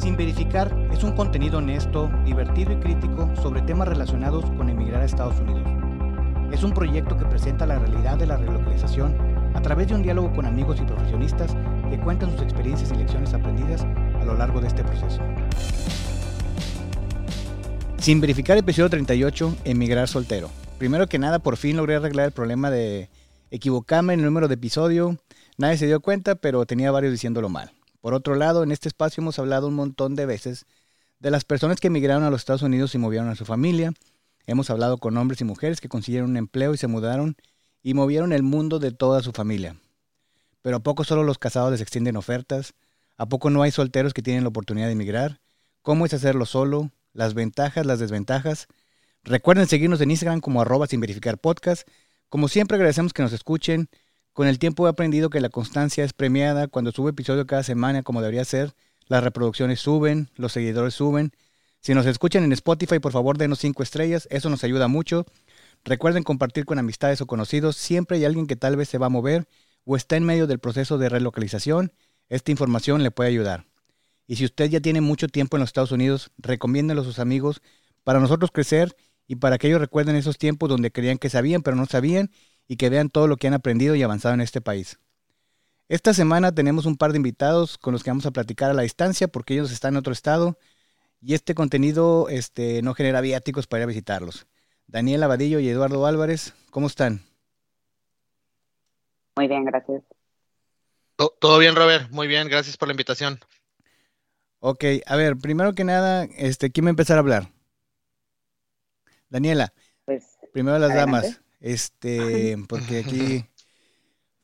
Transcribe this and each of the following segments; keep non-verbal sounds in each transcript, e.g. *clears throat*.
Sin verificar es un contenido honesto, divertido y crítico sobre temas relacionados con emigrar a Estados Unidos. Es un proyecto que presenta la realidad de la relocalización a través de un diálogo con amigos y profesionistas que cuentan sus experiencias y lecciones aprendidas a lo largo de este proceso. Sin verificar episodio 38, emigrar soltero. Primero que nada, por fin logré arreglar el problema de equivocarme en el número de episodio. Nadie se dio cuenta, pero tenía varios diciéndolo mal. Por otro lado, en este espacio hemos hablado un montón de veces de las personas que emigraron a los Estados Unidos y movieron a su familia. Hemos hablado con hombres y mujeres que consiguieron un empleo y se mudaron y movieron el mundo de toda su familia. Pero ¿a poco solo los casados les extienden ofertas? ¿A poco no hay solteros que tienen la oportunidad de emigrar? ¿Cómo es hacerlo solo? ¿Las ventajas, las desventajas? Recuerden seguirnos en Instagram como arroba sin verificar. Como siempre agradecemos que nos escuchen. Con el tiempo he aprendido que la constancia es premiada. Cuando sube episodio cada semana como debería ser, las reproducciones suben, los seguidores suben. Si nos escuchan en Spotify, por favor denos cinco estrellas, eso nos ayuda mucho. Recuerden compartir con amistades o conocidos. Siempre hay alguien que tal vez se va a mover o está en medio del proceso de relocalización. Esta información le puede ayudar. Y si usted ya tiene mucho tiempo en los Estados Unidos, recomiéndelo a sus amigos para nosotros crecer y para que ellos recuerden esos tiempos donde creían que sabían pero no sabían y que vean todo lo que han aprendido y avanzado en este país. Esta semana tenemos un par de invitados con los que vamos a platicar a la distancia porque ellos están en otro estado y este contenido este, no genera viáticos para ir a visitarlos. Daniel Abadillo y Eduardo Álvarez, ¿cómo están? Muy bien, gracias. Todo bien, Robert. Muy bien, gracias por la invitación. Ok, a ver, primero que nada, este, ¿quién va a empezar a hablar? Daniela. Pues. Primero las damas. Este, *laughs* porque aquí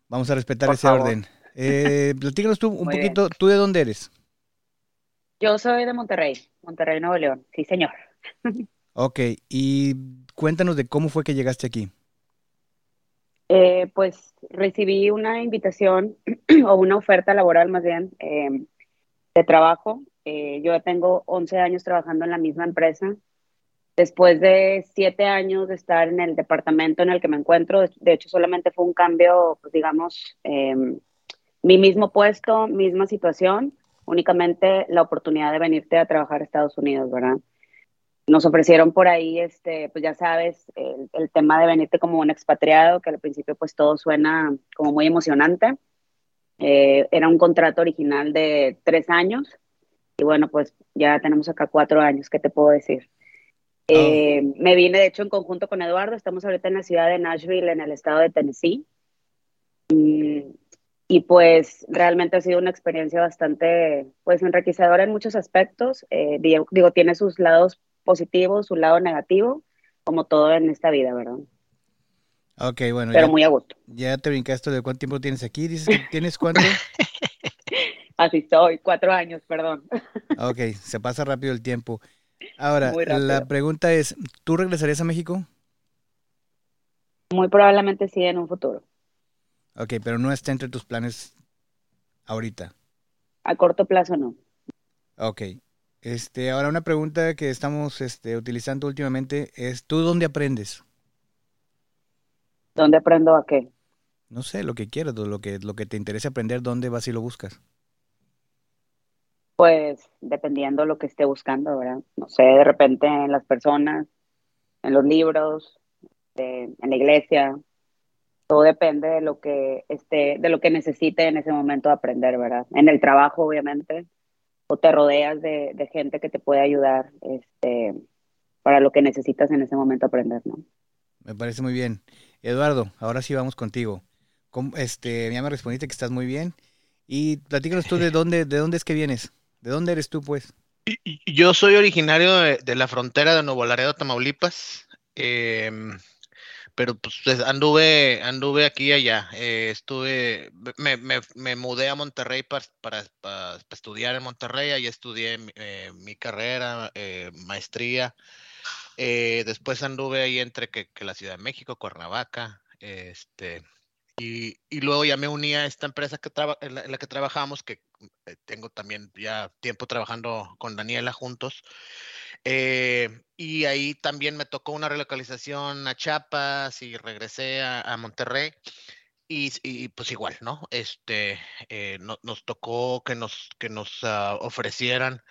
vamos a respetar ese orden. Eh, *laughs* platícanos tú un poquito, ¿tú de dónde eres? Yo soy de Monterrey, Monterrey, Nuevo León. Sí, señor. *laughs* ok, y cuéntanos de cómo fue que llegaste aquí. Eh, pues recibí una invitación *clears throat* o una oferta laboral más bien em, de trabajo. Eh, yo ya tengo 11 años trabajando en la misma empresa. Después de siete años de estar en el departamento en el que me encuentro, de hecho solamente fue un cambio, pues digamos, em, mi mismo puesto, misma situación, únicamente la oportunidad de venirte a trabajar a Estados Unidos, ¿verdad? Nos ofrecieron por ahí, este, pues ya sabes, el, tema de venirte como un expatriado, que al principio pues todo suena como muy emocionante. Eh, era un contrato original de tres años y bueno, pues ya tenemos acá cuatro años, ¿qué te puedo decir? Oh. Eh, me vine, de hecho, en conjunto con Eduardo. Estamos ahorita en la ciudad de Nashville, en el estado de Tennessee. Y, pues realmente ha sido una experiencia bastante pues enriquecedora en muchos aspectos. Eh, digo, tiene sus lados positivos, su lado negativo, como todo en esta vida, ¿verdad? Ok, bueno. Pero muy a gusto. Ya te brincaste de cuánto tiempo tienes aquí. ¿Dices que tienes cuánto? *laughs* Así estoy, cuatro años, perdón. Ok, se pasa rápido el tiempo. Ahora, la pregunta es, ¿tú regresarías a México? Muy probablemente sí en un futuro. Ok, pero no está entre tus planes ahorita. A corto plazo no. Ok. Este, ahora una pregunta que estamos este, utilizando últimamente es, ¿tú dónde aprendes? ¿Dónde aprendo a qué? No sé, lo que quieras, lo que, lo que te interese aprender, ¿dónde vas y lo buscas? Pues dependiendo lo que esté buscando, ¿verdad? No sé, de repente en las personas, en los libros, en la iglesia, todo depende de lo que esté, de lo que necesite en ese momento aprender, ¿verdad? En el trabajo, obviamente, o te rodeas de, de gente que te puede ayudar, este, para lo que necesitas en ese momento aprender, ¿no? Me parece muy bien. Eduardo, ahora sí vamos contigo. Este, ya me respondiste que estás muy bien. Y platícanos tú de *laughs* dónde, de dónde es que vienes. ¿De dónde eres tú, pues? Yo soy originario de, la frontera de Nuevo Laredo, Tamaulipas. Em, pero pues anduve, anduve aquí y allá. Eh, estuve, me, mudé a Monterrey para, estudiar en Monterrey. Ahí estudié eh, mi carrera, eh, maestría. después anduve ahí entre que, la Ciudad de México, Cuernavaca, este, y, luego ya me uní a esta empresa que en, la, que trabajamos, que eh, tengo también ya tiempo trabajando con Daniela juntos. Eh, y ahí también me tocó una relocalización a Chiapas y regresé a, Monterrey. y, pues igual, ¿no? Este, eh, nos tocó que nos, que nos ah, ofrecieran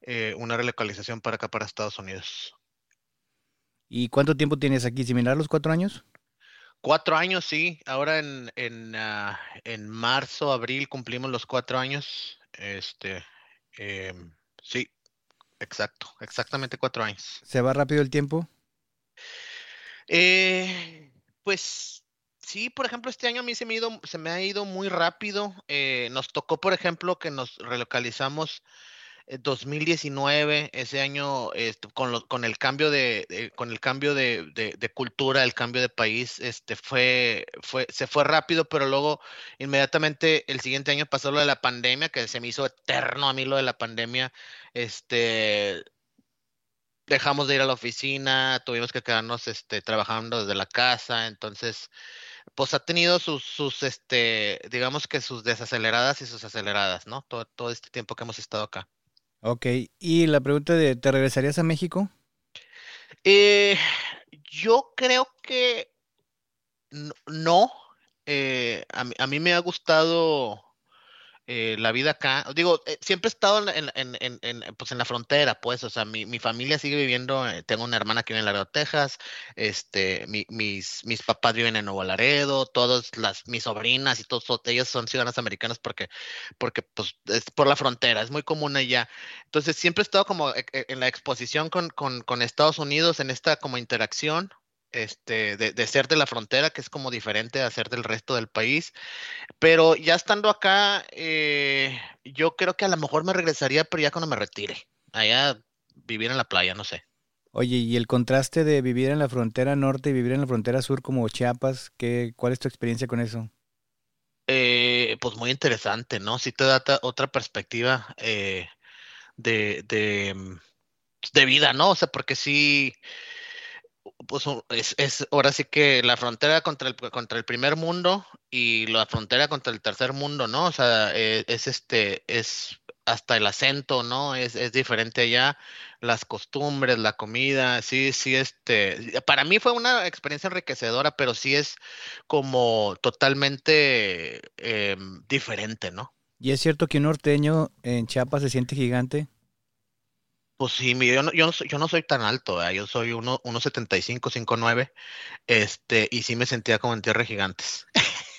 eh, una relocalización para acá, para Estados Unidos. ¿Y cuánto tiempo tienes aquí? ¿Similar los cuatro años? Cuatro años, sí. Ahora en, en, ah, en marzo, abril cumplimos los cuatro años. Este, em, sí, exacto, exactamente cuatro años. ¿Se va rápido el tiempo? Eh, pues Sí, por ejemplo, este año a mí se me, ha ido, se me ha ido muy rápido. Eh, nos tocó, por ejemplo, que nos relocalizamos 2019, ese año, este, con, con el cambio de, con el cambio de, cultura, el cambio de país, este, fue, fue, se fue rápido, pero luego inmediatamente el siguiente año pasó lo de la pandemia, que se me hizo eterno a mí lo de la pandemia. Este, dejamos de ir a la oficina, tuvimos que quedarnos este, trabajando desde la casa, entonces pues ha tenido sus, sus, este, digamos que sus desaceleradas y sus aceleradas, ¿no? Todo, todo este tiempo que hemos estado acá. Ok, y la pregunta de, ¿te regresarías a México? Eh, yo creo que no. Eh, a, a, mí me ha gustado eh, la vida acá. Digo, eh, siempre he estado en, en, en, pues en la frontera, pues, o sea, mi, mi familia sigue viviendo, eh, tengo una hermana que vive en Laredo, Texas, este, mi, mis, mis papás viven en Nuevo Laredo, todas las, mis sobrinas y todos, ellos son ciudadanos americanos porque, porque, pues, es por la frontera, es muy común allá. Entonces, siempre he estado como en la exposición con, con Estados Unidos, en esta como interacción, este, de, ser de la frontera, que es como diferente a ser del resto del país. Pero ya estando acá, eh, yo creo que a lo mejor me regresaría, pero ya cuando me retire, allá vivir en la playa, no sé. Oye, y el contraste de vivir en la frontera norte y vivir en la frontera sur como Chiapas, ¿qué, ¿cuál es tu experiencia con eso? Eh, pues muy interesante, ¿no? Sí te da otra perspectiva eh, de, de, de, vida, ¿no? O sea, porque sí, pues es, es, ahora sí que la frontera contra el, contra el primer mundo y la frontera contra el tercer mundo, ¿no? O sea, eh, es, este, es hasta el acento, ¿no? Es, es diferente allá, las costumbres, la comida, sí, sí, este, para mí fue una experiencia enriquecedora, pero sí es como totalmente em, diferente, ¿no? ¿Y es cierto que un norteño en Chiapas se siente gigante? Pues sí, yo no, yo no, soy, yo no soy tan alto, yo soy 1,75, 5,9, este, y sí me sentía como en tierra gigantes.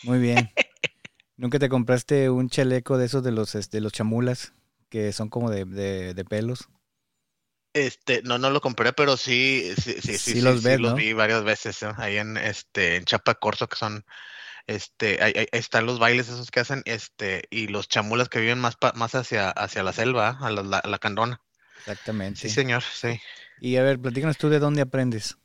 Muy bien. *laughs* ¿Nunca te compraste un chaleco de esos de los, este, los chamulas, que son como de, de, pelos? Este, no, no lo compré, pero sí, sí, sí, sí, los, los vi varias veces ahí en, este, en Chapa Corso, que son, este, ahí, están los bailes esos que hacen, este, y los chamulas que viven más, más hacia, hacia la selva, a la, la, la candona. Exactamente. Sí, señor, sí. Y a ver, platícanos tú de dónde aprendes.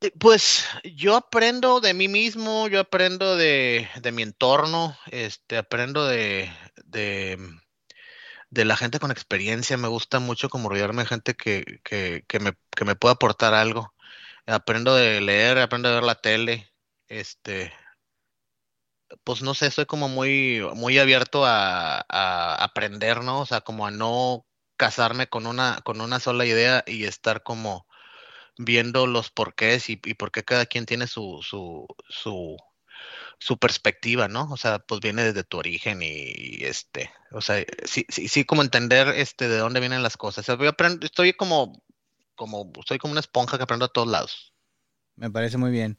Eh, pues yo aprendo de mí mismo, yo aprendo de, mi entorno, este, aprendo de, de, la gente con experiencia. Me gusta mucho como rodearme de gente que, que, que, me, que me pueda aportar algo. Aprendo de leer, aprendo de ver la tele, este, pues no sé, soy como muy, muy abierto a, a aprender, ¿no? O sea, como a no casarme con una, con una sola idea y estar como viendo los porqués y, y por qué cada quien tiene su, su, su, su perspectiva, ¿no? O sea, pues viene desde tu origen y, este, o sea, sí, sí, sí, como entender este de dónde vienen las cosas. Estoy como, como, estoy como una esponja que aprendo a todos lados. Me parece muy bien.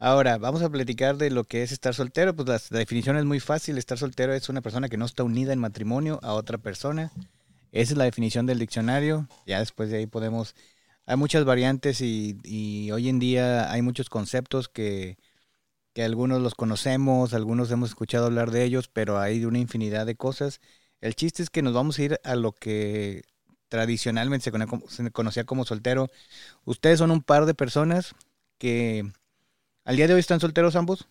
Ahora, vamos a platicar de lo que es estar soltero. Pues la definición es muy fácil. Estar soltero es una persona que no está unida en matrimonio a otra persona esa es la definición del diccionario. Ya después de ahí podemos... Hay muchas variantes y, hoy en día hay muchos conceptos que, que, algunos los conocemos, algunos hemos escuchado hablar de ellos, pero hay una infinidad de cosas. El chiste es que nos vamos a ir a lo que tradicionalmente se conocía como soltero. Ustedes son un par de personas que al día de hoy están solteros ambos.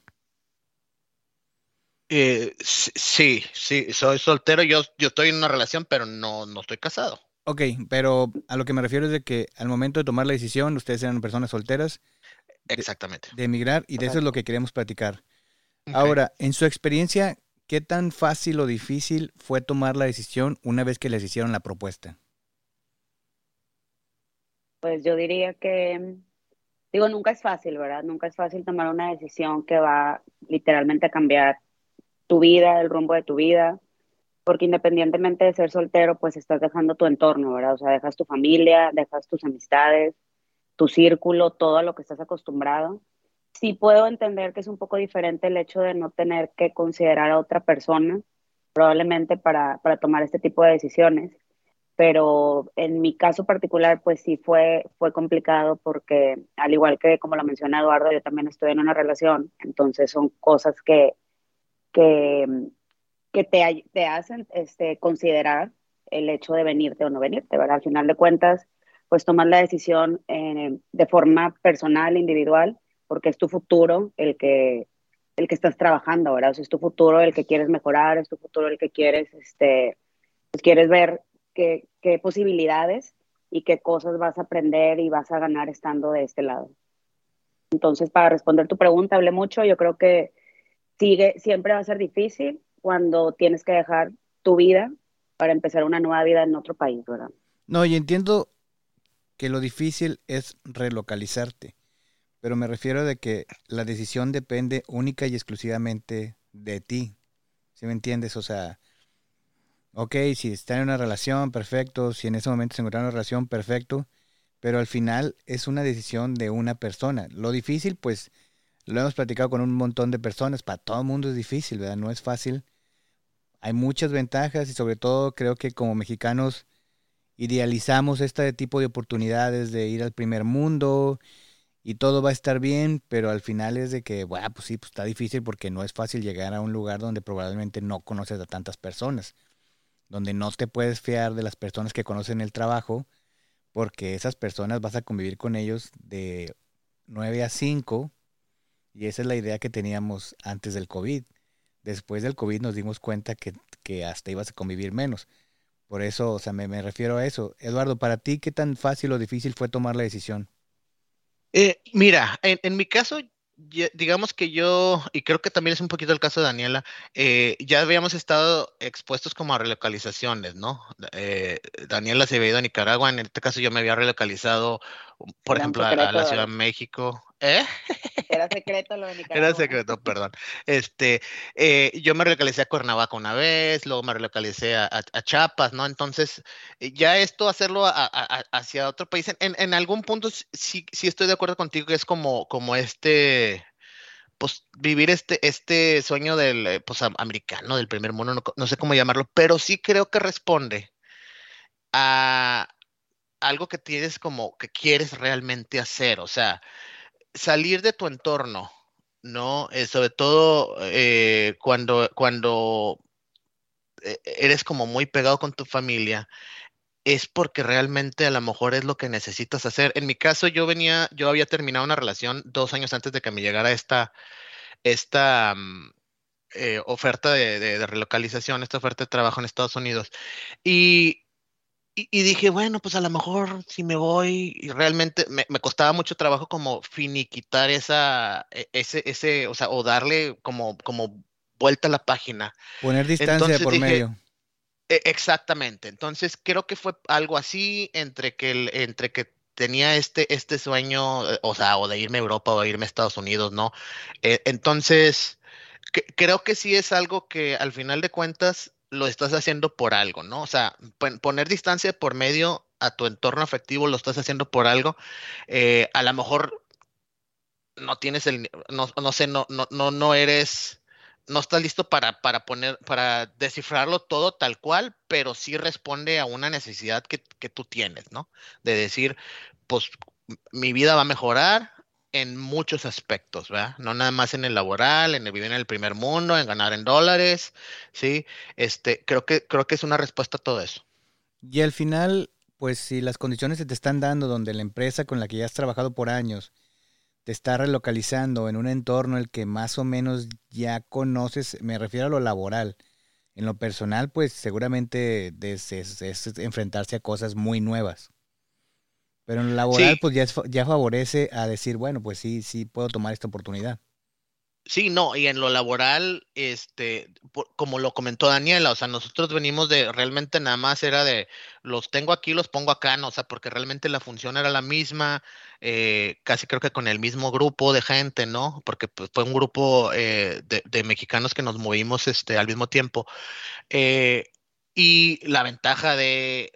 Eh, sí, sí, soy soltero, yo, yo estoy en una relación, pero no, no estoy casado. Ok, pero a lo que me refiero es de que al momento de tomar la decisión, ustedes eran personas solteras. Exactamente. De, emigrar, y de eso es lo que queremos platicar. Ahora, en su experiencia, ¿qué tan fácil o difícil fue tomar la decisión una vez que les hicieron la propuesta? Pues yo diría que digo, nunca es fácil, ¿verdad? Nunca es fácil tomar una decisión que va literalmente a cambiar tu vida, el rumbo de tu vida, porque independientemente de ser soltero, pues estás dejando tu entorno, ¿verdad? O sea, dejas tu familia, dejas tus amistades, tu círculo, todo a lo que estás acostumbrado. Sí puedo entender que es un poco diferente el hecho de no tener que considerar a otra persona, probablemente para, para tomar este tipo de decisiones, pero en mi caso particular, pues sí fue, fue complicado porque, al igual que como lo menciona Eduardo, yo también estoy en una relación, entonces son cosas que, que, que te, te hacen este, considerar el hecho de venirte o no venirte, ¿verdad? Al final de cuentas, pues tomas la decisión eh, de forma personal, individual, porque es tu futuro el que, el que estás trabajando, ¿verdad? O es tu futuro el que quieres mejorar, es tu futuro el que quieres, este, pues quieres ver qué, posibilidades y qué cosas vas a aprender y vas a ganar estando de este lado. Entonces, para responder tu pregunta, hablé mucho, yo creo que sigue, siempre va a ser difícil cuando tienes que dejar tu vida para empezar una nueva vida en otro país, ¿verdad? No, y entiendo que lo difícil es relocalizarte, pero me refiero de que la decisión depende única y exclusivamente de ti, ¿sí me entiendes? O sea, ok, si está en una relación, perfecto, si en ese momento se encuentra en una relación, perfecto, pero al final es una decisión de una persona. Lo difícil, pues, lo hemos platicado con un montón de personas, para todo el mundo es difícil, ¿verdad? No es fácil. Hay muchas ventajas y sobre todo creo que como mexicanos idealizamos este tipo de oportunidades de ir al primer mundo y todo va a estar bien, pero al final es de que, bueno, pues sí, pues está difícil porque no es fácil llegar a un lugar donde probablemente no conoces a tantas personas donde no te puedes fiar de las personas que conocen el trabajo, porque esas personas vas a convivir con ellos de 9 a 5, y esa es la idea que teníamos antes del COVID. Después del COVID nos dimos cuenta que, hasta ibas a convivir menos. Por eso, o sea, me, refiero a eso. Eduardo, para ti, ¿qué tan fácil o difícil fue tomar la decisión? Eh, mira, en, en mi caso, digamos que yo, y creo que también es un poquito el caso de Daniela, eh, ya habíamos estado expuestos como a relocalizaciones, ¿no? Eh, Daniela se había ido a Nicaragua, en este caso yo me había relocalizado, por ejemplo, a, la Ciudad de México. ¿Eh? Era secreto lo de Nicaragua. Era secreto, perdón. Este, eh, yo me relocalicé a Cuernavaca una vez, luego me relocalicé a, a, Chiapas, ¿no? Entonces, eh, ya esto, hacerlo hacia otro país, en, en, algún punto sí, sí estoy de acuerdo contigo que es como, como este, pues vivir este, este sueño del, eh, pues americano, del primer mundo, no, no sé cómo llamarlo, pero sí creo que responde a algo que tienes como que quieres realmente hacer, o sea, salir de tu entorno, ¿no? Eh, sobre todo eh, cuando, cuando eh, eres como muy pegado con tu familia, es porque realmente a lo mejor es lo que necesitas hacer. En mi caso, yo venía, yo había terminado una relación dos años antes de que me llegara esta, esta mm, oferta de, de, relocalización, esta oferta de trabajo en Estados Unidos. Y y, dije, bueno, pues a lo mejor si me voy, y realmente me, costaba mucho trabajo como finiquitar esa, e, ese, ese, o sea, o darle como, como vuelta a la página. Poner distancia por medio. E, exactamente. Entonces creo que fue algo así entre que el, entre que tenía este, este sueño, eh, o sea, o de irme a Europa o de irme a Estados Unidos, ¿no? Eh, entonces, creo que sí es algo que al final de cuentas lo estás haciendo por algo, ¿no? O sea, poner distancia por medio a tu entorno afectivo lo estás haciendo por algo. Eh, a lo mejor no tienes el, no, no sé, no, no, no, no eres, no estás listo para, para poner, para descifrarlo todo tal cual, pero sí responde a una necesidad que, que tú tienes, ¿no? De decir, pues mi vida va a mejorar, en muchos aspectos, ¿verdad? No nada más en el laboral, en el vivir en el primer mundo, en ganar en dólares, ¿sí? Este, creo que, creo que es una respuesta a todo eso. Y al final, pues si las condiciones se te están dando donde la empresa con la que ya has trabajado por años te está relocalizando en un entorno el que más o menos ya conoces, me refiero a lo laboral. En lo personal, pues seguramente es enfrentarse a cosas muy nuevas. Pero en el laboral, pues ya, ya favorece a decir, bueno, pues sí, sí puedo tomar esta oportunidad. Sí, no, y en lo laboral, este, como lo comentó Daniela, o sea, nosotros venimos de, realmente nada más era de, los tengo aquí, los pongo acá, ¿no? O sea, porque realmente la función era la misma, eh, casi creo que con el mismo grupo de gente, ¿no? Porque pues, fue un grupo eh, de, mexicanos que nos movimos este, al mismo tiempo. Eh, y la ventaja de,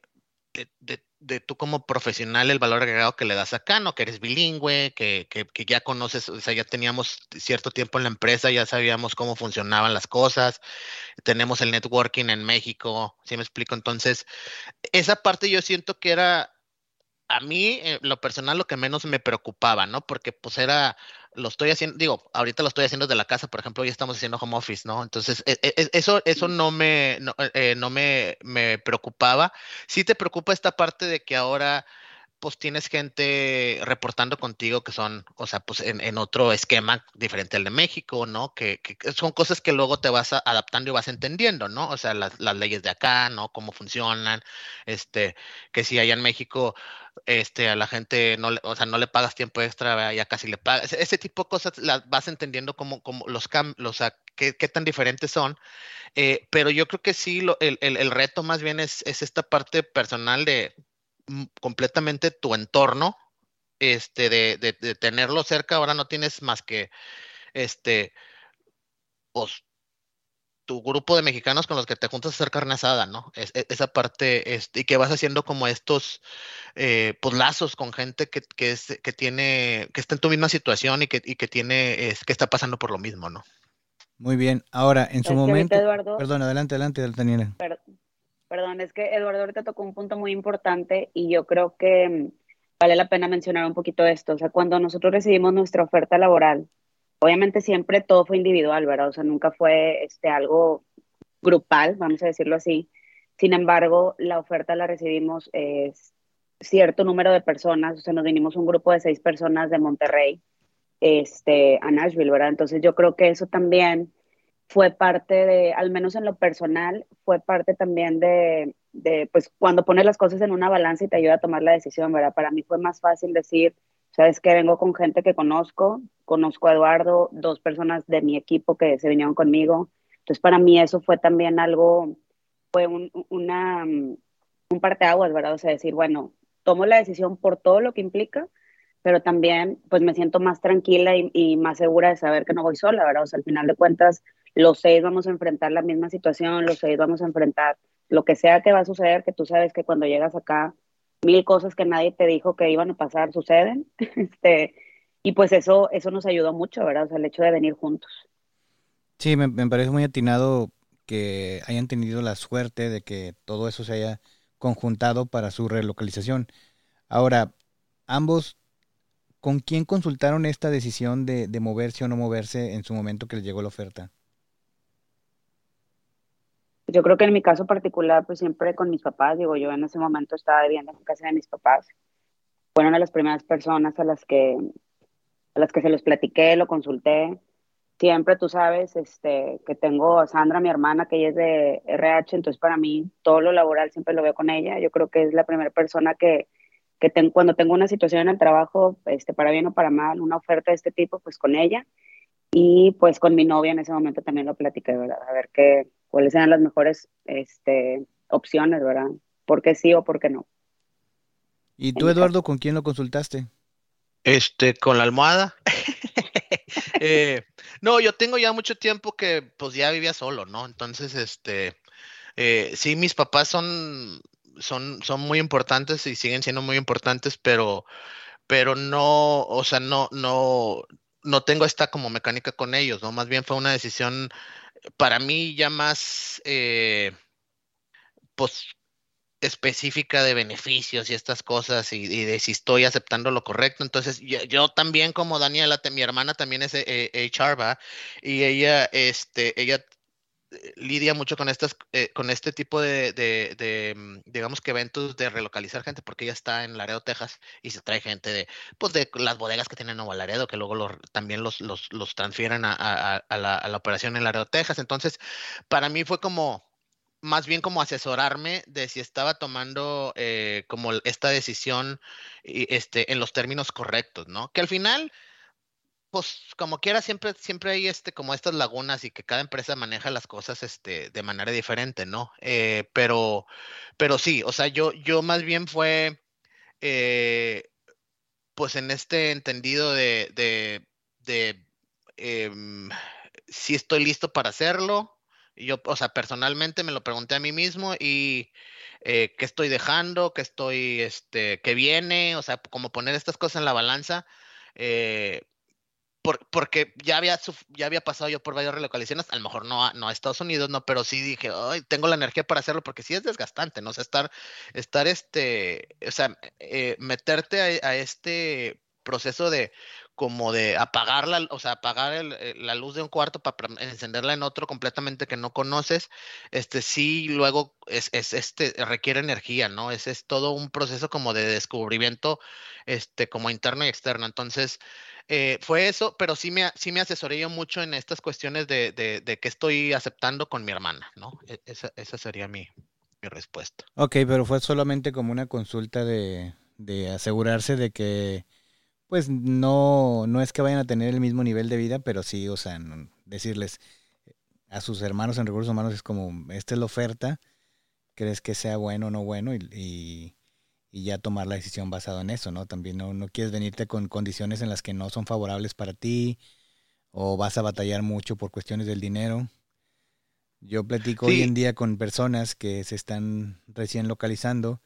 de de tú como profesional el valor agregado que le das acá, ¿no? Que eres bilingüe, que, que, que, ya conoces, o sea, ya teníamos cierto tiempo en la empresa, ya sabíamos cómo funcionaban las cosas, tenemos el networking en México, ¿sí me explico? Entonces, esa parte yo siento que era a mí, eh, lo personal, lo que menos me preocupaba, ¿no? Porque pues era, lo estoy haciendo, digo, ahorita lo estoy haciendo desde la casa, por ejemplo, hoy estamos haciendo home office, ¿no? Entonces, e, e, eso, eso no me, no, eh, no me, me preocupaba. Sí te preocupa esta parte de que ahora pues tienes gente reportando contigo que son, o sea, pues en, otro esquema diferente al de México, ¿no? Que, son cosas que luego te vas adaptando y vas entendiendo, ¿no? O sea, las, leyes de acá, ¿no? Cómo funcionan, este, que si allá en México, este, a la gente no le, o sea, no le pagas tiempo extra, ya casi le pagas. Ese tipo de cosas las vas entendiendo como, como los cambios, o sea, qué, tan diferentes son. Eh, pero yo creo que sí, el, el, reto más bien es, es esta parte personal de completamente tu entorno, este, de, de, tenerlo cerca, ahora no tienes más que, este, pues, tu grupo de mexicanos con los que te juntas a hacer carne asada, ¿no? Es, e, esa parte, este, y que vas haciendo como estos, eh, pues, lazos con gente que, que, es, que tiene, que está en tu misma situación y que, y que tiene, es, que está pasando por lo mismo, ¿no? Muy bien. Ahora, en su momento. perdón, adelante, adelante, Daniela. Perdón, es que Eduardo ahorita tocó un punto muy importante y yo creo que mm, vale la pena mencionar un poquito esto. O sea, cuando nosotros recibimos nuestra oferta laboral, obviamente siempre todo fue individual, ¿verdad? O sea, nunca fue este, algo grupal, vamos a decirlo así. Sin embargo, la oferta la recibimos eh, cierto número de personas, o sea, nos vinimos un grupo de seis personas de Monterrey este, a Nashville, ¿verdad? Entonces yo creo que eso también fue parte de, al menos en lo personal, fue parte también de, pues cuando pones las cosas en una balanza y te ayuda a tomar la decisión, ¿verdad? Para mí fue más fácil decir, sabes que vengo con gente que conozco, conozco a Eduardo, dos personas de mi equipo que se vinieron conmigo. Entonces para mí eso fue también algo, fue un, una, un parteaguas, ¿verdad? O sea, decir, bueno, tomo la decisión por todo lo que implica, pero también pues me siento más tranquila y, y, más segura de saber que no voy sola, ¿verdad? O sea, al final de cuentas, los seis vamos a enfrentar la misma situación, los seis vamos a enfrentar lo que sea que va a suceder, que tú sabes que cuando llegas acá, mil cosas que nadie te dijo que iban a pasar suceden. *laughs* este, y pues eso, eso nos ayudó mucho, ¿verdad? O sea, el hecho de venir juntos. Sí, me, parece muy atinado que hayan tenido la suerte de que todo eso se haya conjuntado para su relocalización. Ahora, ambos, ¿con quién consultaron esta decisión de, de moverse o no moverse en su momento que les llegó la oferta? Yo creo que en mi caso particular, pues siempre con mis papás, digo, yo en ese momento estaba viviendo en casa de mis papás. Fueron las primeras personas a las que, a las que se los platiqué, lo consulté. Siempre tú sabes este, que tengo a Sandra, mi hermana, que ella es de RH, entonces para mí todo lo laboral siempre lo veo con ella. Yo creo que es la primera persona que, que cuando tengo una situación en el trabajo, este, para bien o para mal, una oferta de este tipo, pues con ella. Y pues con mi novia en ese momento también lo platiqué, ¿verdad? A ver qué, cuáles eran las mejores este, opciones, ¿verdad? ¿Por qué sí o por qué no? ¿Y tú, Eduardo, con quién lo consultaste? Este, con la almohada. *laughs* Eh, no, yo tengo ya mucho tiempo que pues ya vivía solo, ¿no? Entonces, este, eh, sí, mis papás son, son, son muy importantes y siguen siendo muy importantes, pero, pero no, o sea, no, no, no tengo esta como mecánica con ellos, ¿no? Más bien fue una decisión para mí ya más, eh, pues, específica de beneficios y estas cosas y, de si estoy aceptando lo correcto. Entonces, yo, también como Daniela, mi hermana también es HR, Y ella, este, ella lidia mucho con estas, eh, con este tipo de, de, mm, digamos que eventos de relocalizar gente, porque ella está en Laredo, Texas, y se trae gente de, pues de las bodegas que tienen en Nuevo Laredo, que luego también los, los, los transfieren a, a, la, a, la, operación en Laredo, Texas. Entonces, para mí fue como, más bien como asesorarme de si estaba tomando eh, como esta decisión este, en los términos correctos, ¿no? Que al final pues como quiera siempre siempre hay este como estas lagunas y que cada empresa maneja las cosas este de manera diferente no eh, pero pero sí o sea yo yo más bien fue eh, pues en este entendido de de, em, si estoy listo para hacerlo yo o sea personalmente me lo pregunté a mí mismo y eh, qué estoy dejando qué estoy este qué viene o sea como poner estas cosas en la balanza eh, porque ya había, ya había pasado yo por varias relocalizaciones, a lo mejor no a, no a Estados Unidos, no, pero sí dije, Ay, tengo la energía para hacerlo porque sí es desgastante, ¿no? O sea, estar, estar este, o sea, eh, meterte a, este proceso de como de apagar la, o sea, apagar eh, la luz de un cuarto para encenderla en otro completamente que no conoces, este sí luego es, es este requiere energía, ¿no? Es, es todo un proceso como de descubrimiento, este, como interno y externo. Entonces, eh, fue eso, pero sí me, sí me asesoré yo mucho en estas cuestiones de, de, de qué estoy aceptando con mi hermana, ¿no? E, esa, esa sería mi, mi, respuesta. Ok, pero fue solamente como una consulta de, de asegurarse de que, pues no, no es que vayan a tener el mismo nivel de vida, pero sí, o sea, decirles a sus hermanos en recursos humanos es como, esta es la oferta, crees que sea bueno o no bueno y y ya tomar la decisión basado en eso, ¿no? También no, no quieres venirte con condiciones en las que no son favorables para ti o vas a batallar mucho por cuestiones del dinero. Yo platico hoy en día con personas que se están recién localizando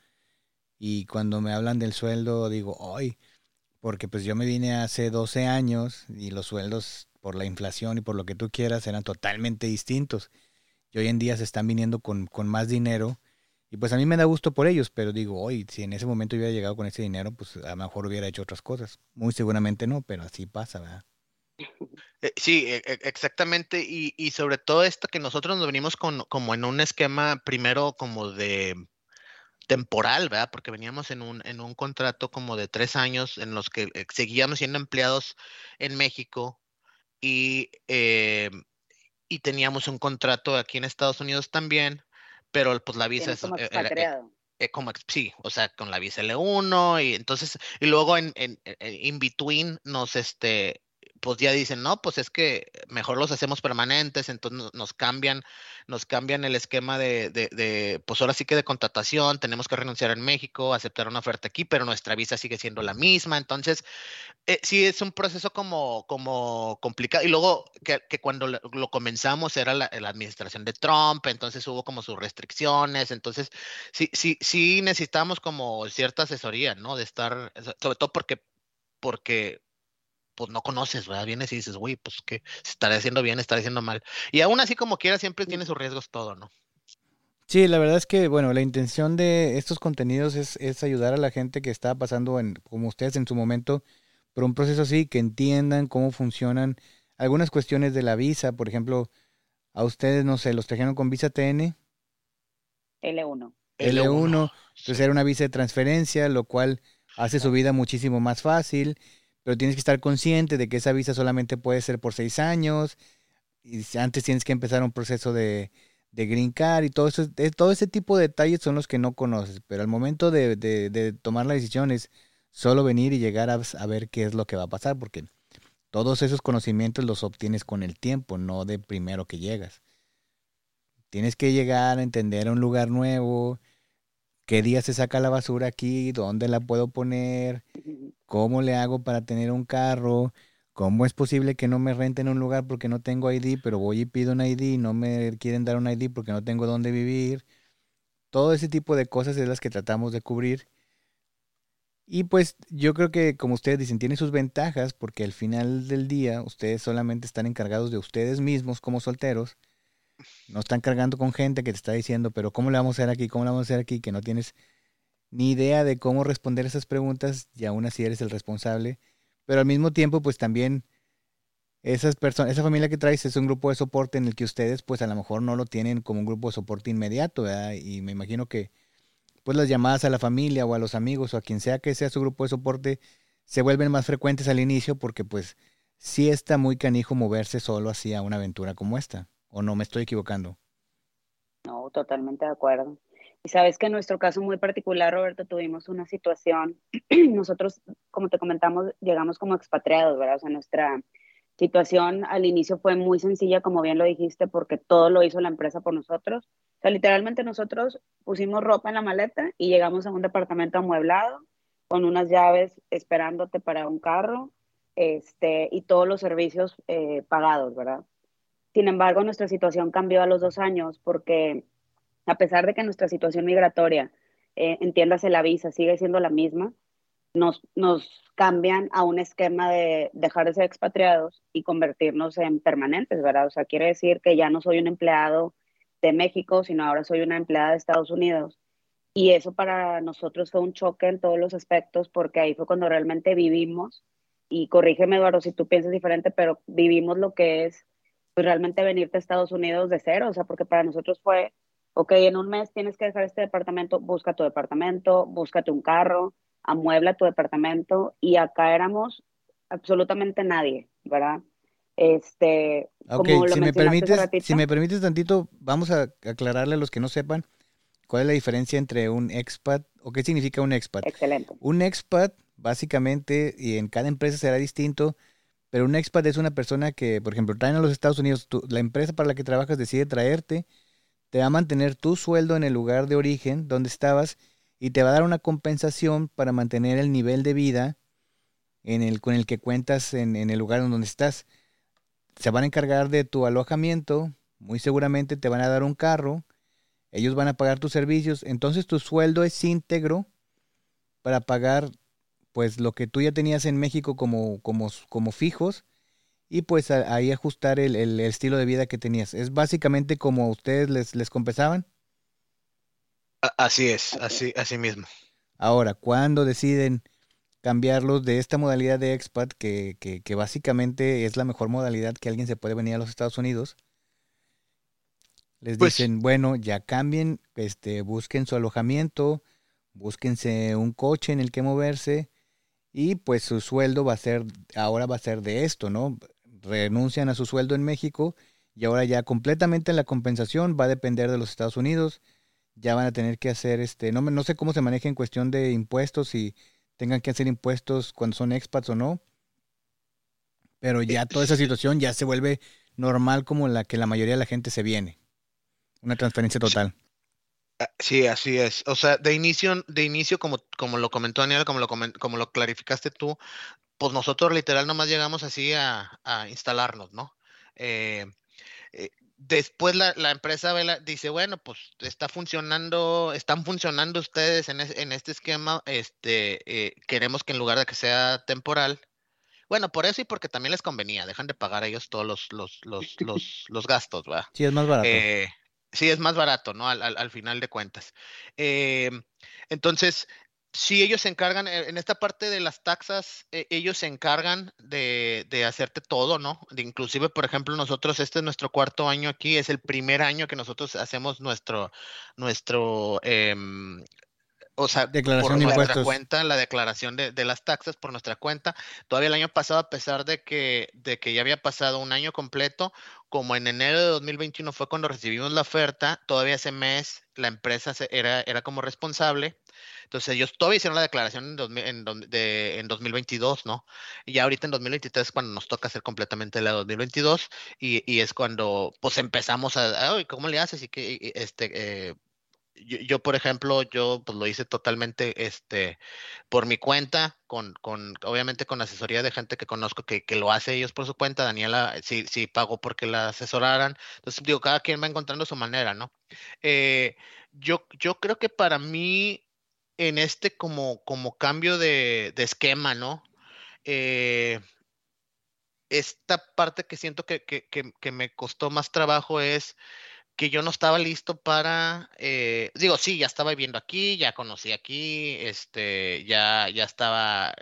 y cuando me hablan del sueldo digo, ¡ay! Porque pues yo me vine hace 12 años y los sueldos por la inflación y por lo que tú quieras eran totalmente distintos. Y hoy en día se están viniendo con, con más dinero y pues a mí me da gusto por ellos, pero digo, hoy, si en ese momento hubiera llegado con ese dinero, pues a lo mejor hubiera hecho otras cosas. Muy seguramente no, pero así pasa, ¿verdad? Eh, sí, e, e, exactamente. Y, y, sobre todo esto que nosotros nos venimos con, como en un esquema primero como de temporal, ¿verdad? Porque veníamos en un, en un contrato como de tres años en los que eh, seguíamos siendo empleados en México y, eh, y teníamos un contrato aquí en Estados Unidos también pero pues la visa es como eh, eh, eh, como sí, o sea, con la visa L1 y entonces y luego en en, in between nos este pues ya dicen, no, pues es que mejor los hacemos permanentes, entonces nos cambian, nos cambian el esquema de, de, de, pues ahora sí que de contratación, tenemos que renunciar en México, aceptar una oferta aquí, pero nuestra visa sigue siendo la misma, entonces eh, sí es un proceso como, como complicado, y luego que, cuando lo comenzamos era la, la, administración de Trump, entonces hubo como sus restricciones, entonces sí, sí, sí necesitamos como cierta asesoría, ¿no? De estar, sobre todo porque porque pues no conoces, ¿verdad? Vienes y dices, güey, pues que estaré haciendo bien, estaré haciendo mal. Y aún así, como quiera, siempre tiene sus riesgos todo, ¿no? Sí, la verdad es que, bueno, la intención de estos contenidos es, es ayudar a la gente que está pasando, en, como ustedes en su momento, por un proceso así, que entiendan cómo funcionan algunas cuestiones de la visa. Por ejemplo, a ustedes, no sé, los trajeron con visa TN. L1. L1. Entonces era una visa de transferencia, lo cual hace su vida muchísimo más fácil pero tienes que estar consciente de que esa visa solamente puede ser por seis años, y antes tienes que empezar un proceso de, de green card y todo eso, todo ese tipo de detalles son los que no conoces, pero al momento de, de, tomar la decisión es solo venir y llegar a, a, ver qué es lo que va a pasar, porque todos esos conocimientos los obtienes con el tiempo, no de primero que llegas. Tienes que llegar a entender un lugar nuevo, qué día se saca la basura aquí, dónde la puedo poner, ¿Cómo le hago para tener un carro? ¿Cómo es posible que no me renten un lugar porque no tengo ID, pero voy y pido un ID no me quieren dar un ID porque no tengo dónde vivir? Todo ese tipo de cosas es las que tratamos de cubrir. Y pues yo creo que como ustedes dicen, tiene sus ventajas porque al final del día ustedes solamente están encargados de ustedes mismos como solteros. No están cargando con gente que te está diciendo, pero ¿cómo le vamos a hacer aquí? ¿Cómo le vamos a hacer aquí? Que no tienes ni idea de cómo responder esas preguntas y aún así eres el responsable. Pero al mismo tiempo, pues también esas personas, esa familia que traes es un grupo de soporte en el que ustedes pues a lo mejor no lo tienen como un grupo de soporte inmediato, ¿verdad? Y me imagino que pues las llamadas a la familia o a los amigos o a quien sea que sea su grupo de soporte se vuelven más frecuentes al inicio porque pues sí está muy canijo moverse solo así a una aventura como esta. ¿O no me estoy equivocando? No, totalmente de acuerdo Y sabes que en nuestro caso muy particular, Roberto, tuvimos una situación, *clears throat* nosotros, como te comentamos, llegamos como expatriados, ¿verdad? O sea, nuestra situación al inicio fue muy sencilla, como bien lo dijiste, porque todo lo hizo la empresa por nosotros. O sea, literalmente nosotros pusimos ropa en la maleta y llegamos a un departamento amueblado con unas llaves esperándote para un carro este, y todos los servicios eh, pagados, ¿verdad? Sin embargo, nuestra situación cambió a los dos años porque a pesar de que nuestra situación migratoria, eh, entiéndase la visa, sigue siendo la misma, nos, nos cambian a un esquema de dejar de ser expatriados y convertirnos en permanentes, ¿verdad? O sea, quiere decir que ya no soy un empleado de México, sino ahora soy una empleada de Estados Unidos. Y eso para nosotros fue un choque en todos los aspectos porque ahí fue cuando realmente vivimos, y corrígeme Eduardo si tú piensas diferente, pero vivimos lo que es pues, realmente venirte a Estados Unidos de cero, o sea, porque para nosotros fue, ok, en un mes tienes que dejar este departamento, busca tu departamento, búscate un carro, amuebla tu departamento y acá éramos absolutamente nadie, ¿verdad? Este, como si me permites, si me permites tantito, vamos a aclararle a los que no sepan cuál es la diferencia entre un expat o qué significa un expat. Excelente. Un expat, básicamente, y en cada empresa será distinto, pero un expat es una persona que, por ejemplo, traen a los Estados Unidos, la empresa para la que trabajas decide traerte, te va a mantener tu sueldo en el lugar de origen donde estabas y te va a dar una compensación para mantener el nivel de vida en el, con el que cuentas en, en el lugar donde estás. Se van a encargar de tu alojamiento, muy seguramente te van a dar un carro, ellos van a pagar tus servicios, entonces tu sueldo es íntegro para pagar pues lo que tú ya tenías en México como, como, como fijos y pues ahí ajustar el, el, estilo de vida que tenías. Es básicamente como ustedes les, les compensaban. Así es, así, así mismo. Ahora, ¿cuándo deciden cambiarlos de esta modalidad de expat, que, que, que, básicamente es la mejor modalidad que alguien se puede venir a los Estados Unidos? Les pues dicen, bueno, ya cambien, este, busquen su alojamiento, búsquense un coche en el que moverse y pues su sueldo va a ser, ahora va a ser de esto, ¿no? Renuncian a su sueldo en México y ahora ya completamente la compensación va a depender de los Estados Unidos ya van a tener que hacer, este, no, no sé cómo se maneja en cuestión de impuestos, si tengan que hacer impuestos cuando son expats o no, pero ya toda esa situación ya se vuelve normal como la que la mayoría de la gente se viene. Una transferencia total. Ah, sí, así es. O sea, de inicio, de inicio, como, como lo comentó Daniel, como lo, como lo clarificaste tú, pues nosotros literal nomás llegamos así a, a instalarnos, ¿no? Eh, eh, después la, la empresa dice, bueno, pues está funcionando, están funcionando ustedes en, en este esquema, este, eh, queremos que en lugar de que sea temporal, bueno, por eso y porque también les convenía, dejan de pagar a ellos todos los, los, los, los, los gastos, ¿va? Sí, es más barato. Eh, sí, es más barato, ¿no? Al, al, al final de cuentas. Eh, entonces, Sí, ellos se encargan, eh, en esta parte de las taxas, eh, ellos se encargan de, de, hacerte todo, ¿no? De inclusive, por ejemplo, nosotros, este es nuestro cuarto año aquí, es el primer año que nosotros hacemos nuestro, nuestro, eh, o sea, declaración por de nuestra impuestos. cuenta, la declaración de, de, las taxas por nuestra cuenta. Todavía el año pasado, a pesar de que, de que ya había pasado un año completo, como en enero de 2021 fue cuando recibimos la oferta, todavía ese mes la empresa era, era como responsable entonces ellos todavía hicieron la declaración en, 2000, en, de, en 2022, ¿no? Y ya ahorita en 2023 es cuando nos toca hacer completamente la 2022 y, y es cuando pues empezamos a, ¿cómo le haces? Y que este... Eh, yo, por ejemplo, yo pues lo hice totalmente este por mi cuenta, con, con obviamente con asesoría de gente que conozco que, que, lo hace ellos por su cuenta. Daniela sí, sí pagó porque la asesoraran. Entonces, digo, cada quien va encontrando su manera, ¿no? Eh, yo, yo creo que para mí en este como, como cambio de, de esquema, ¿no? Eh, esta parte que siento que, que, que, que, me costó más trabajo es que yo no estaba listo para, eh, digo, sí, ya estaba viviendo aquí, ya conocí aquí, este, ya, ya estaba,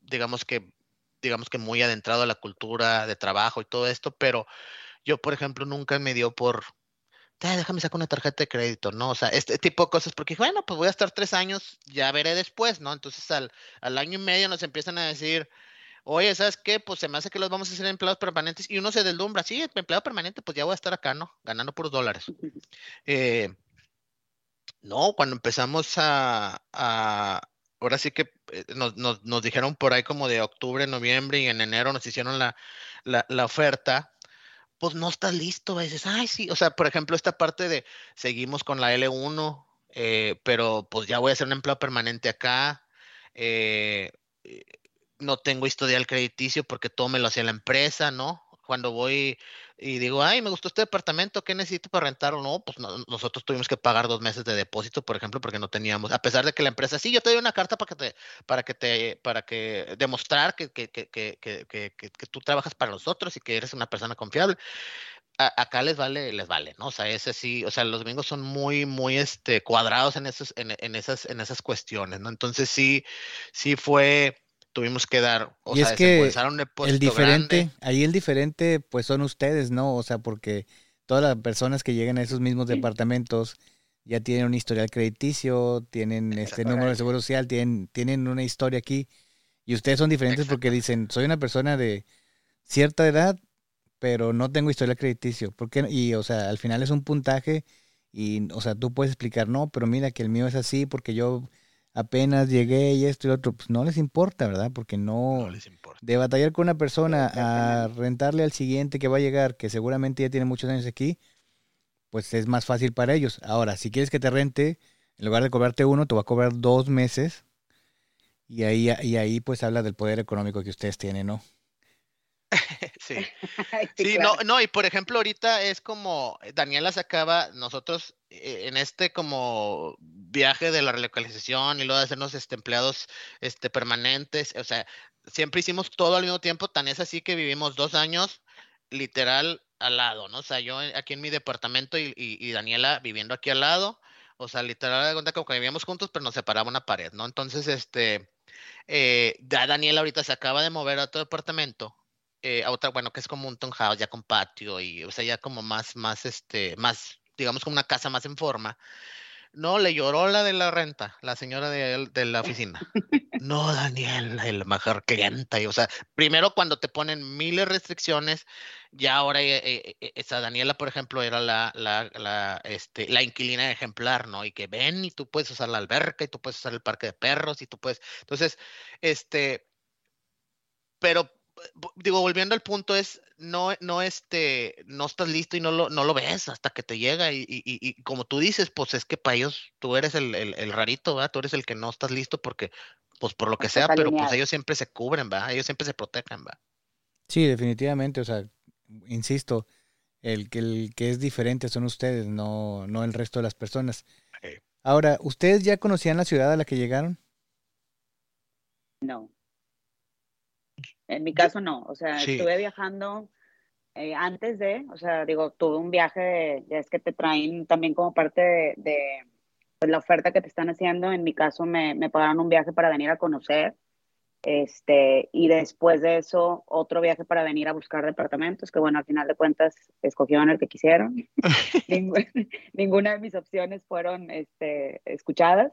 digamos que, digamos que muy adentrado a la cultura de trabajo y todo esto, pero yo, por ejemplo, nunca me dio por, déjame sacar una tarjeta de crédito, ¿no? O sea, este tipo de cosas, porque bueno, pues voy a estar tres años, ya veré después, ¿no? Entonces al, al año y medio nos empiezan a decir, oye, ¿sabes qué? Pues se me hace que los vamos a hacer empleados permanentes y uno se deslumbra, sí, empleado permanente, pues ya voy a estar acá, ¿no? Ganando puros dólares. *laughs* Eh, No, cuando empezamos a, ahora sí que eh, nos, nos, dijeron por ahí como de octubre, noviembre y en enero nos hicieron la, la, oferta, pues no estás listo, dices, ay, sí, o sea, por ejemplo, esta parte de seguimos con la L1, eh, pero pues ya voy a hacer un empleo permanente acá, eh, no tengo historial crediticio porque todo me lo hacía la empresa, ¿no? Cuando voy y digo, ay, me gustó este departamento, ¿qué necesito para rentarlo? No, pues nosotros tuvimos que pagar dos meses de depósito, por ejemplo, porque no teníamos, a pesar de que la empresa, sí, yo te doy una carta para que te, para que te, para que demostrar que, que, que, que tú trabajas para nosotros y que eres una persona confiable. acá les vale, les vale, ¿no? O sea, ese sí, o sea, los gringos son muy, muy, este, cuadrados en esos, en, en esas, en esas cuestiones, ¿no? Entonces sí, sí fue, tuvimos que dar, o y sea, es que el diferente, ahí el diferente, pues son ustedes, ¿no? O sea, porque todas las personas que llegan a esos mismos departamentos ya tienen un historial crediticio, tienen este número de seguro social, tienen, tienen una historia aquí. Y ustedes son diferentes porque dicen, soy una persona de cierta edad, pero no tengo historial crediticio. porque Y, o sea, al final es un puntaje y, o sea, tú puedes explicar, no, pero mira que el mío es así porque yo apenas llegué y esto y otro, pues no les importa, ¿verdad? Porque no, les importa. de batallar con una persona a rentarle al siguiente que va a llegar, que seguramente ya tiene muchos años aquí, pues es más fácil para ellos. Ahora, si quieres que te rente, en lugar de cobrarte uno, te va a cobrar dos meses. Y ahí, y ahí pues habla del poder económico que ustedes tienen, ¿no? *laughs* *laughs* sí. sí, no, no, y por ejemplo, ahorita es como Daniela se acaba, nosotros eh, en este como viaje de la relocalización y luego de hacernos este, empleados este, permanentes, o sea, siempre hicimos todo al mismo tiempo, tan es así que vivimos dos años literal al lado, ¿no? O sea, yo aquí en mi departamento y, y, Daniela viviendo aquí al lado, o sea, literal de cuenta que vivíamos juntos, pero nos separaba una pared, ¿no? Entonces, este, eh, Daniela ahorita se acaba de mover a otro departamento eh, a otra, bueno, que es como un townhouse ya con patio y, o sea, ya como más, más, este, más, digamos como una casa más en forma. No, le lloró la de la renta, la señora de, la oficina. No, Daniel, el mejor cliente. O sea, primero cuando te ponen miles de restricciones, ya ahora eh, eh, esa Daniela, por ejemplo, era la, la, la, este, la inquilina ejemplar, ¿no? Y que ven y tú puedes usar la alberca y tú puedes usar el parque de perros y tú puedes. Entonces, este, pero digo, volviendo al punto es, no, no, este, no estás listo y no lo, no lo ves hasta que te llega y, y, y como tú dices, pues es que para ellos tú eres el, el, rarito, ¿verdad? Tú eres el que no estás listo porque, pues por lo que sea, pero pues ellos siempre se cubren, ¿verdad? Ellos siempre se protegen, ¿verdad? Sí, definitivamente, o sea, insisto, el que, el que es diferente son ustedes, no, no el resto de las personas. Ahora, ¿ustedes ya conocían la ciudad a la que llegaron? No. En mi caso no, o sea, estuve viajando eh, antes de, o sea, digo, tuve un viaje, ya es que te traen también como parte de, pues, la oferta que te están haciendo. En mi caso me, me, pagaron un viaje para venir a conocer, este, y después de eso otro viaje para venir a buscar departamentos, que bueno, al final de cuentas escogieron el que quisieron. *laughs* *laughs* ninguna de mis opciones fueron este, escuchadas.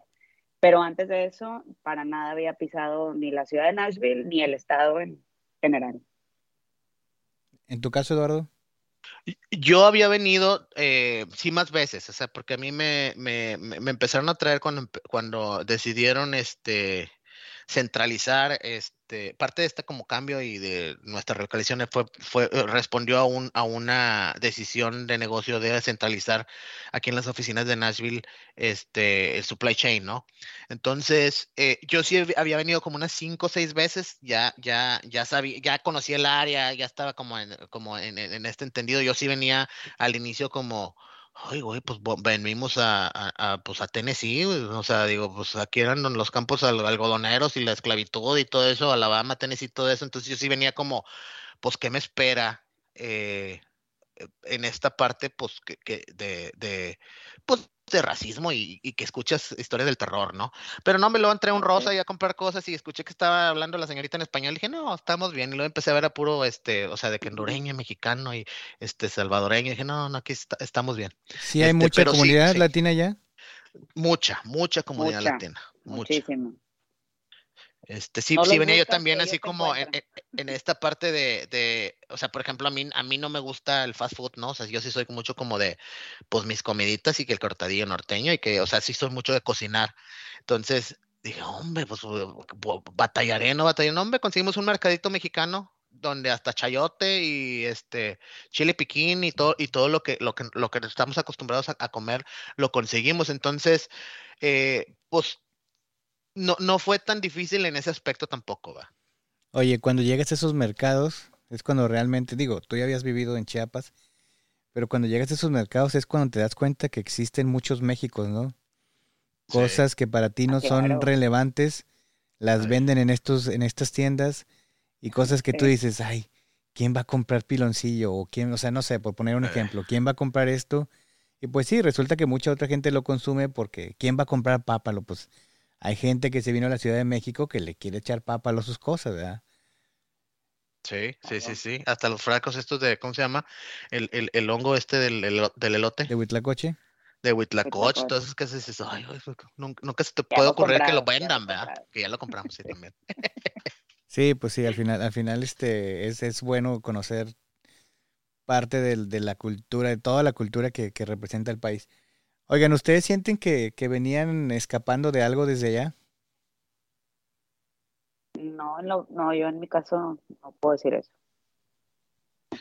Pero antes de eso, para nada había pisado ni la ciudad de Nashville ni el estado en general. ¿En tu caso, Eduardo? Yo había venido, eh, sí, más veces, o sea, porque a mí me, me, me empezaron a traer cuando, cuando decidieron este, centralizar este parte de este como cambio y de nuestra relocalización fue, fue eh, respondió a un a una decisión de negocio de centralizar aquí en las oficinas de Nashville este el supply chain no entonces eh, yo sí había venido como unas cinco o seis veces ya ya ya sabía ya conocía el área ya estaba como en, como en este entendido. Yo sí venía al inicio como Ay, güey, pues venimos a, a, pues a Tennessee, o sea, digo, pues aquí eran los campos algodoneros y la esclavitud y todo eso, Alabama, Tennessee, todo eso, entonces yo sí venía como, pues, ¿qué me espera? Eh, en esta parte, pues, que, que de, de, pues, de racismo y, que escuchas historias del terror, ¿no? Pero no, me lo entré un rosa y a comprar cosas y escuché que estaba hablando la señorita en español. Y dije, no, estamos bien. Y luego empecé a ver a puro, este, o sea, de que hondureño, mexicano y este salvadoreño. Y dije, no, no, aquí estamos bien. Sí, hay este, mucha comunidad latina ya. Mucha, mucha comunidad latina. Muchísima. Este, sí, No sí venía yo también así como en, esta parte de, de, o sea, por ejemplo, a mí, a mí no me gusta el fast food, ¿no? O sea, yo sí soy mucho como de, pues, mis comiditas y que el cortadillo norteño y que, o sea, sí soy mucho de cocinar. Entonces, dije, hombre, pues, batallaré, no batallaré, no, hombre, conseguimos un mercadito mexicano donde hasta chayote y este chile piquín y todo y todo lo que lo que lo que estamos acostumbrados a, a comer lo conseguimos entonces eh, pues no, no fue tan difícil en ese aspecto tampoco, va. Oye, cuando llegas a esos mercados, es cuando realmente, digo, tú ya habías vivido en Chiapas, pero cuando llegas a esos mercados es cuando te das cuenta que existen muchos Méxicos, ¿no? Sí. Cosas que para ti no Ah, son claro. relevantes, las Ay. venden en estos, en estas tiendas, y cosas que tú dices, ay, ¿quién va a comprar piloncillo? O quién, o sea, no sé, por poner un Eh. ejemplo, ¿quién va a comprar esto? Y pues sí, resulta que mucha otra gente lo consume porque ¿quién va a comprar pápalo? Pues hay gente que se vino a la Ciudad de México que le quiere echar pápalo a sus cosas, ¿verdad? Sí, sí, sí, sí. Hasta los frascos estos de, ¿cómo se llama? El, el, el hongo este del, elo- del elote, De Huitlacoche. de Huitlacoche, todas esas cosas dices, ay, pues, nunca, nunca se te Ya puede ocurrir que lo comprado, ya lo vendan, ¿verdad? comprado. Que ya lo compramos, sí, *laughs* también. Sí, pues sí, al final, al final este es, es bueno conocer parte del- de la cultura, de toda la cultura que, que representa el país. Oigan, ¿ustedes sienten que, que venían escapando de algo desde allá? No, en lo- no, yo en mi caso no puedo decir eso.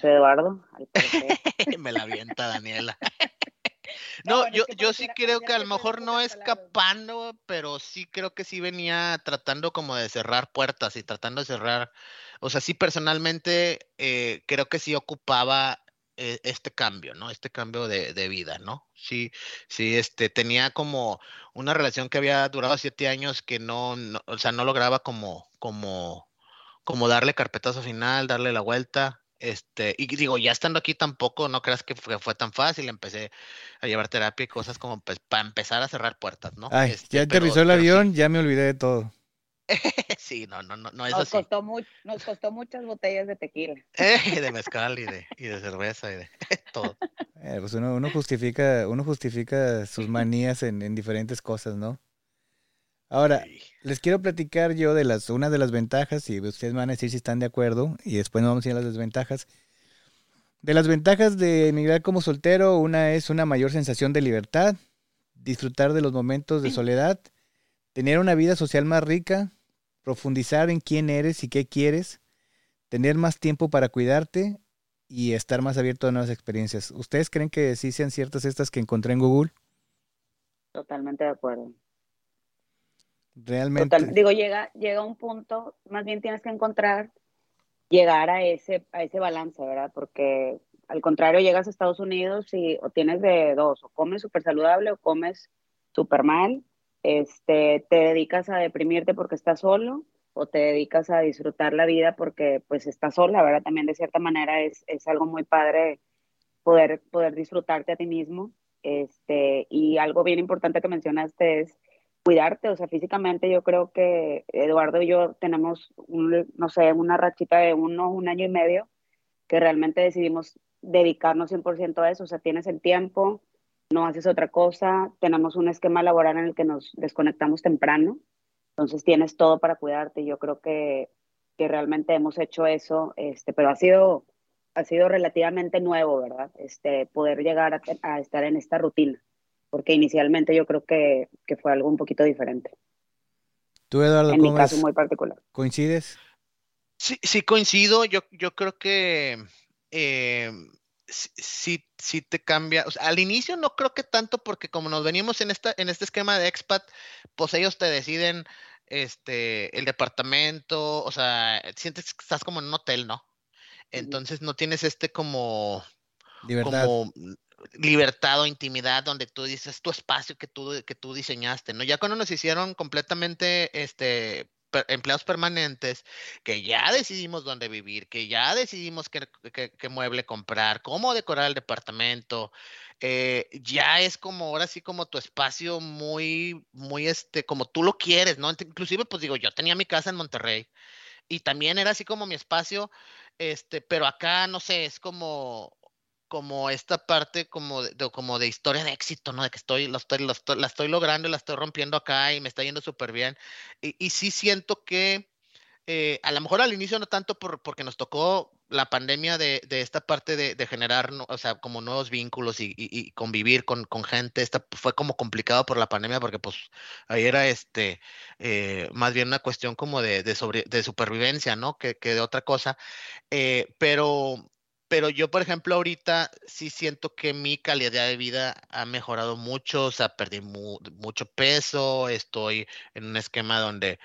No Eduardo, al parecer. *laughs* Me la avienta Daniela. *laughs* *laughs* No, No, yo, yo sí creo que a lo mejor no escapando, pero sí creo que sí venía tratando como de cerrar puertas y tratando de cerrar, o sea, sí personalmente eh, creo que sí ocupaba este cambio, ¿no? Este cambio de, de vida, ¿no? Sí, sí, este, tenía como una relación que había durado siete años que no, no, o sea, no lograba como, como, como darle carpetazo final, darle la vuelta. Este, y digo, ya estando aquí tampoco, no creas que fue, fue tan fácil. Empecé a llevar terapia y cosas como pues, para empezar a cerrar puertas, ¿no? Ay, Este, ya pero- aterrizó el sí. avión, ya me olvidé de todo. *laughs* Sí, no, no, no, no es Nos así. costó, nos costó muchas botellas de tequila. *laughs* Eh, de mezcal y de, y de cerveza y de *laughs* todo. Eh, pues uno, uno justifica, uno justifica sus manías en, en diferentes cosas, ¿no? Ahora, Sí. les quiero platicar yo de las, una de las ventajas, y ustedes me van a decir si están de acuerdo, y después nos vamos a ir a las desventajas. De las ventajas de emigrar como soltero, una es una mayor sensación de libertad, disfrutar de los momentos de soledad, tener una vida social más rica, profundizar en quién eres y qué quieres, tener más tiempo para cuidarte y estar más abierto a nuevas experiencias. ¿Ustedes creen que sí sean ciertas estas que encontré en Google? Totalmente de acuerdo. Realmente. Total- digo, llega, llega un punto, más bien tienes que encontrar, llegar a ese, a ese balance, ¿verdad? Porque al contrario, llegas a Estados Unidos y o tienes de dos, o comes súper saludable o comes súper mal, este, te dedicas a deprimirte porque estás solo o te dedicas a disfrutar la vida porque pues estás sola, ¿verdad? También de cierta manera es, es algo muy padre poder, poder disfrutarte a ti mismo. Este, y algo bien importante que mencionaste es cuidarte, o sea, físicamente yo creo que Eduardo y yo tenemos, no sé, una rachita de uno, un año y medio, que realmente decidimos dedicarnos 100% a eso, o sea, tienes el tiempo, no haces otra cosa, tenemos un esquema laboral en el que nos desconectamos temprano, entonces tienes todo para cuidarte, yo creo que, que realmente hemos hecho eso, este, pero ha sido, ha sido relativamente nuevo, ¿verdad? Este, poder llegar a, a estar en esta rutina porque inicialmente yo creo que, que fue algo un poquito diferente. Tú, Eduardo, En mi ¿cómo caso es? muy particular. ¿Coincides? Sí, sí coincido. Yo, yo creo que eh, sí, sí, te cambia. O sea, al inicio no creo que tanto, porque como nos venimos en esta, en este esquema de expat, pues ellos te deciden este el departamento, o sea, sientes que estás como en un hotel, ¿no? Entonces no tienes este como, Libertad. como libertad o intimidad donde tú dices tu espacio que tú, que tú diseñaste, ¿no? Ya cuando nos hicieron completamente este empleados permanentes, que ya decidimos dónde vivir, que ya decidimos qué, mueble comprar, cómo decorar el departamento, eh, ya es como ahora sí como tu espacio muy, muy este, como tú lo quieres, ¿no? Inclusive, pues digo, yo tenía mi casa en Monterrey y también era así como mi espacio, este, pero acá, no sé, es como, como esta parte como de, como de historia de éxito, ¿no? De que estoy, lo estoy, la estoy logrando y la estoy rompiendo acá y me está yendo súper bien. Y, y, sí siento que eh, a lo mejor al inicio no tanto por, porque nos tocó la pandemia de, de esta parte de, de, generar, o sea, como nuevos vínculos y, y, y convivir con, con, gente, esta fue como complicado por la pandemia porque pues ahí era este, eh, más bien una cuestión como de, de, sobre, de supervivencia, ¿no? Que, que de otra cosa. Eh, pero pero yo, por ejemplo, ahorita sí siento que mi calidad de vida ha mejorado mucho, o sea, perdí mu mucho peso, estoy en un esquema donde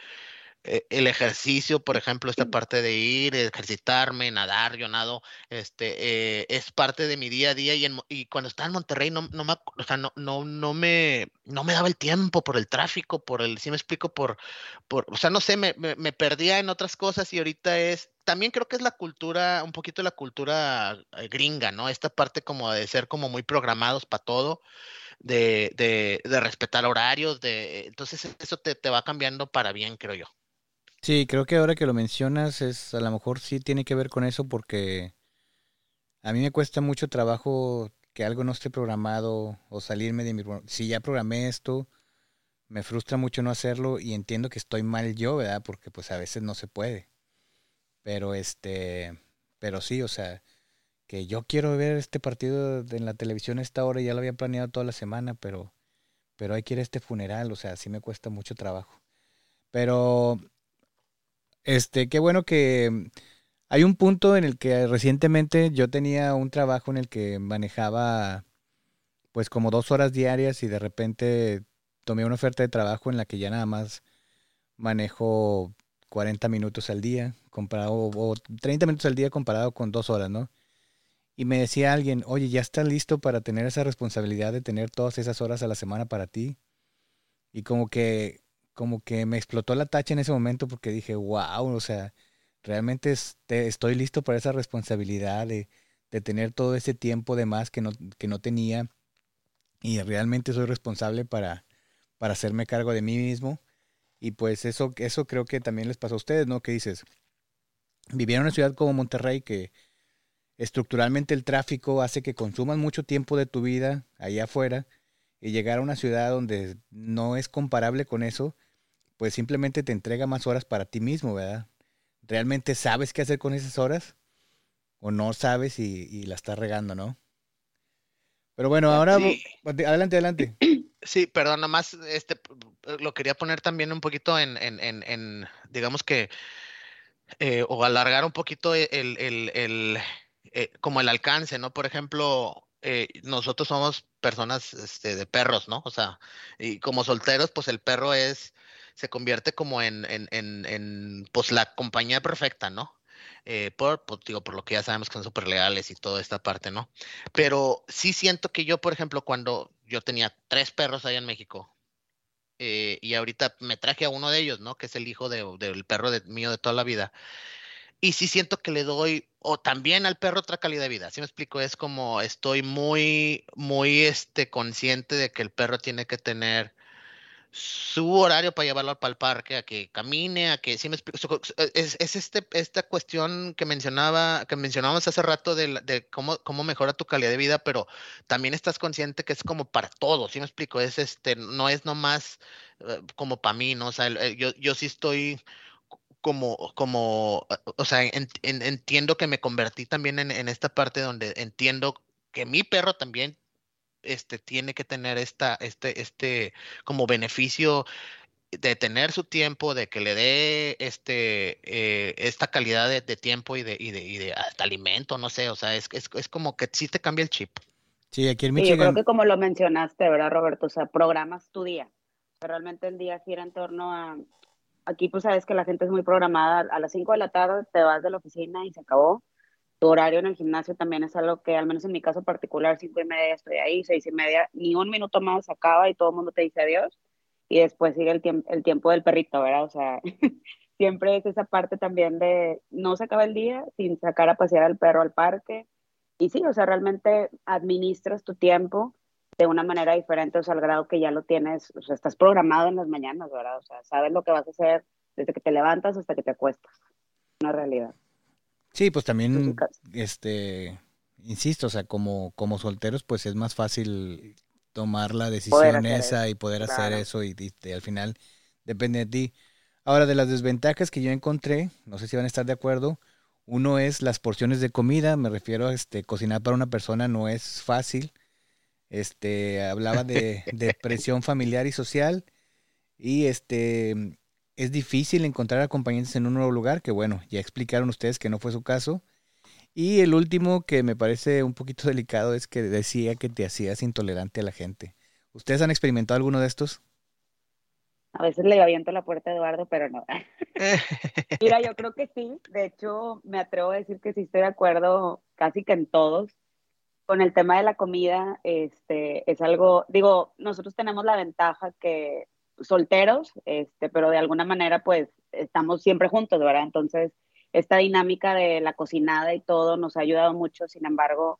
el ejercicio, por ejemplo, esta parte de ir, ejercitarme, nadar, yo nado, este, eh, es parte de mi día a día y, en, y cuando estaba en Monterrey no, no, me, o sea, no, no, no, me, no me daba el tiempo por el tráfico, por el, si me explico, por, por o sea, no sé, me, me, me perdía en otras cosas y ahorita es, también creo que es la cultura, un poquito la cultura eh, gringa, ¿no? Esta parte como de ser como muy programados para todo. De, de, de, respetar horarios, de entonces eso te, te va cambiando para bien, creo yo. Sí, creo que ahora que lo mencionas es a lo mejor sí tiene que ver con eso porque a mí me cuesta mucho trabajo que algo no esté programado o salirme de mi si ya programé esto me frustra mucho no hacerlo y entiendo que estoy mal yo, ¿verdad? Porque pues a veces no se puede. Pero este, pero sí, o sea, que yo quiero ver este partido en la televisión a esta hora, ya lo había planeado toda la semana, pero pero hay que ir a este funeral, o sea, sí me cuesta mucho trabajo. Pero este, qué bueno que hay un punto en el que recientemente yo tenía un trabajo en el que manejaba pues como dos horas diarias y de repente tomé una oferta de trabajo en la que ya nada más manejo 40 minutos al día comparado o 30 minutos al día comparado con dos horas, ¿no? Y me decía alguien, oye, ¿ya estás listo para tener esa responsabilidad de tener todas esas horas a la semana para ti? Y como que como que me explotó la tacha en ese momento porque dije, wow, o sea, realmente este, estoy listo para esa responsabilidad de, tener todo ese tiempo de más que no, que no tenía y realmente soy responsable para, para hacerme cargo de mí mismo. Y pues eso, eso creo que también les pasó a ustedes, ¿no? Que dices, vivieron en una ciudad como Monterrey que estructuralmente el tráfico hace que consumas mucho tiempo de tu vida allá afuera y llegar a una ciudad donde no es comparable con eso, pues simplemente te entrega más horas para ti mismo, ¿verdad? ¿Realmente sabes qué hacer con esas horas? ¿O no sabes y, y la estás regando, no? Pero bueno, ahora sí. adelante, adelante. *clears throat* Sí, perdón, nomás este lo quería poner también un poquito en, en, en, en digamos que eh, o alargar un poquito el, el, el eh, como el alcance, ¿no? Por ejemplo, eh, nosotros somos personas este, de perros, ¿no? O sea, y como solteros, pues el perro es se convierte como en, en, en, pues la compañía perfecta, ¿no? Eh, por, por, digo, por lo que ya sabemos que son súper leales y toda esta parte, ¿no? Pero sí siento que yo, por ejemplo, cuando yo tenía tres perros allá en México, eh, y ahorita me traje a uno de ellos, ¿no? Que es el hijo de, del perro mío de toda la vida. Y sí siento que le doy, o también al perro otra calidad de vida. ¿Sí me explico? Es como estoy muy, muy este, consciente de que el perro tiene que tener su horario para llevarlo el parque, a que camine, a que sí me explico. Es, es este, esta cuestión que mencionaba, que mencionábamos hace rato de, cómo, cómo mejora tu calidad de vida, pero también estás consciente que es como para todos, ¿sí me explico? Es este, no es nomás uh, como para mí, ¿no? O sea, yo, yo sí estoy como, como, o sea, en, en, entiendo que me convertí también en, en esta parte donde entiendo que mi perro también este, tiene que tener esta, este, este, como beneficio de tener su tiempo, de que le dé este, eh, esta calidad de, de, tiempo y de, y de, y de hasta alimento, no sé, o sea, es, es, es como que sí te cambia el chip. Sí, aquí en Michigan. Sí, yo creo que como lo mencionaste, ¿verdad, Roberto? O sea, programas tu día. Realmente el día gira en torno a... Aquí pues sabes que la gente es muy programada. A las 5 de la tarde te vas de la oficina y se acabó tu horario en el gimnasio también es algo que, al menos en mi caso particular, cinco y media estoy ahí, seis y media, ni un minuto más acaba y todo el mundo te dice adiós. Y después sigue el, tiemp el tiempo del perrito, ¿verdad? O sea, *laughs* siempre es esa parte también de no se acaba el día sin sacar a pasear al perro al parque. Y sí, o sea, realmente administras tu tiempo de una manera diferente, o sea, al grado que ya lo tienes, o sea, estás programado en las mañanas, ¿verdad? O sea, sabes lo que vas a hacer desde que te levantas hasta que te acuestas. Una realidad. Sí, pues también, este, insisto, o sea, como, como solteros, pues es más fácil tomar la decisión esa y poder hacer eso y, al final depende de ti. Ahora, de las desventajas que yo encontré, no sé si van a estar de acuerdo, uno es las porciones de comida, me refiero a este, cocinar para una persona no es fácil. Este, hablaba de, de *laughs* presión familiar y social y este es difícil encontrar acompañantes en un nuevo lugar, que bueno, ya explicaron ustedes que no fue su caso. Y el último que me parece un poquito *laughs* delicado es que decía que te hacías intolerante a la gente. ¿Ustedes han experimentado alguno de estos? A veces le aviento la puerta a Eduardo, pero no. *laughs* Mira, yo creo que sí. De hecho, me atrevo a decir que sí estoy de acuerdo casi que en todos. Con el tema de la comida, este, es algo, digo, nosotros tenemos la ventaja que solteros, este, pero de alguna manera pues estamos siempre juntos, ¿verdad? Entonces, esta dinámica de la cocinada y todo nos ha ayudado mucho, sin embargo,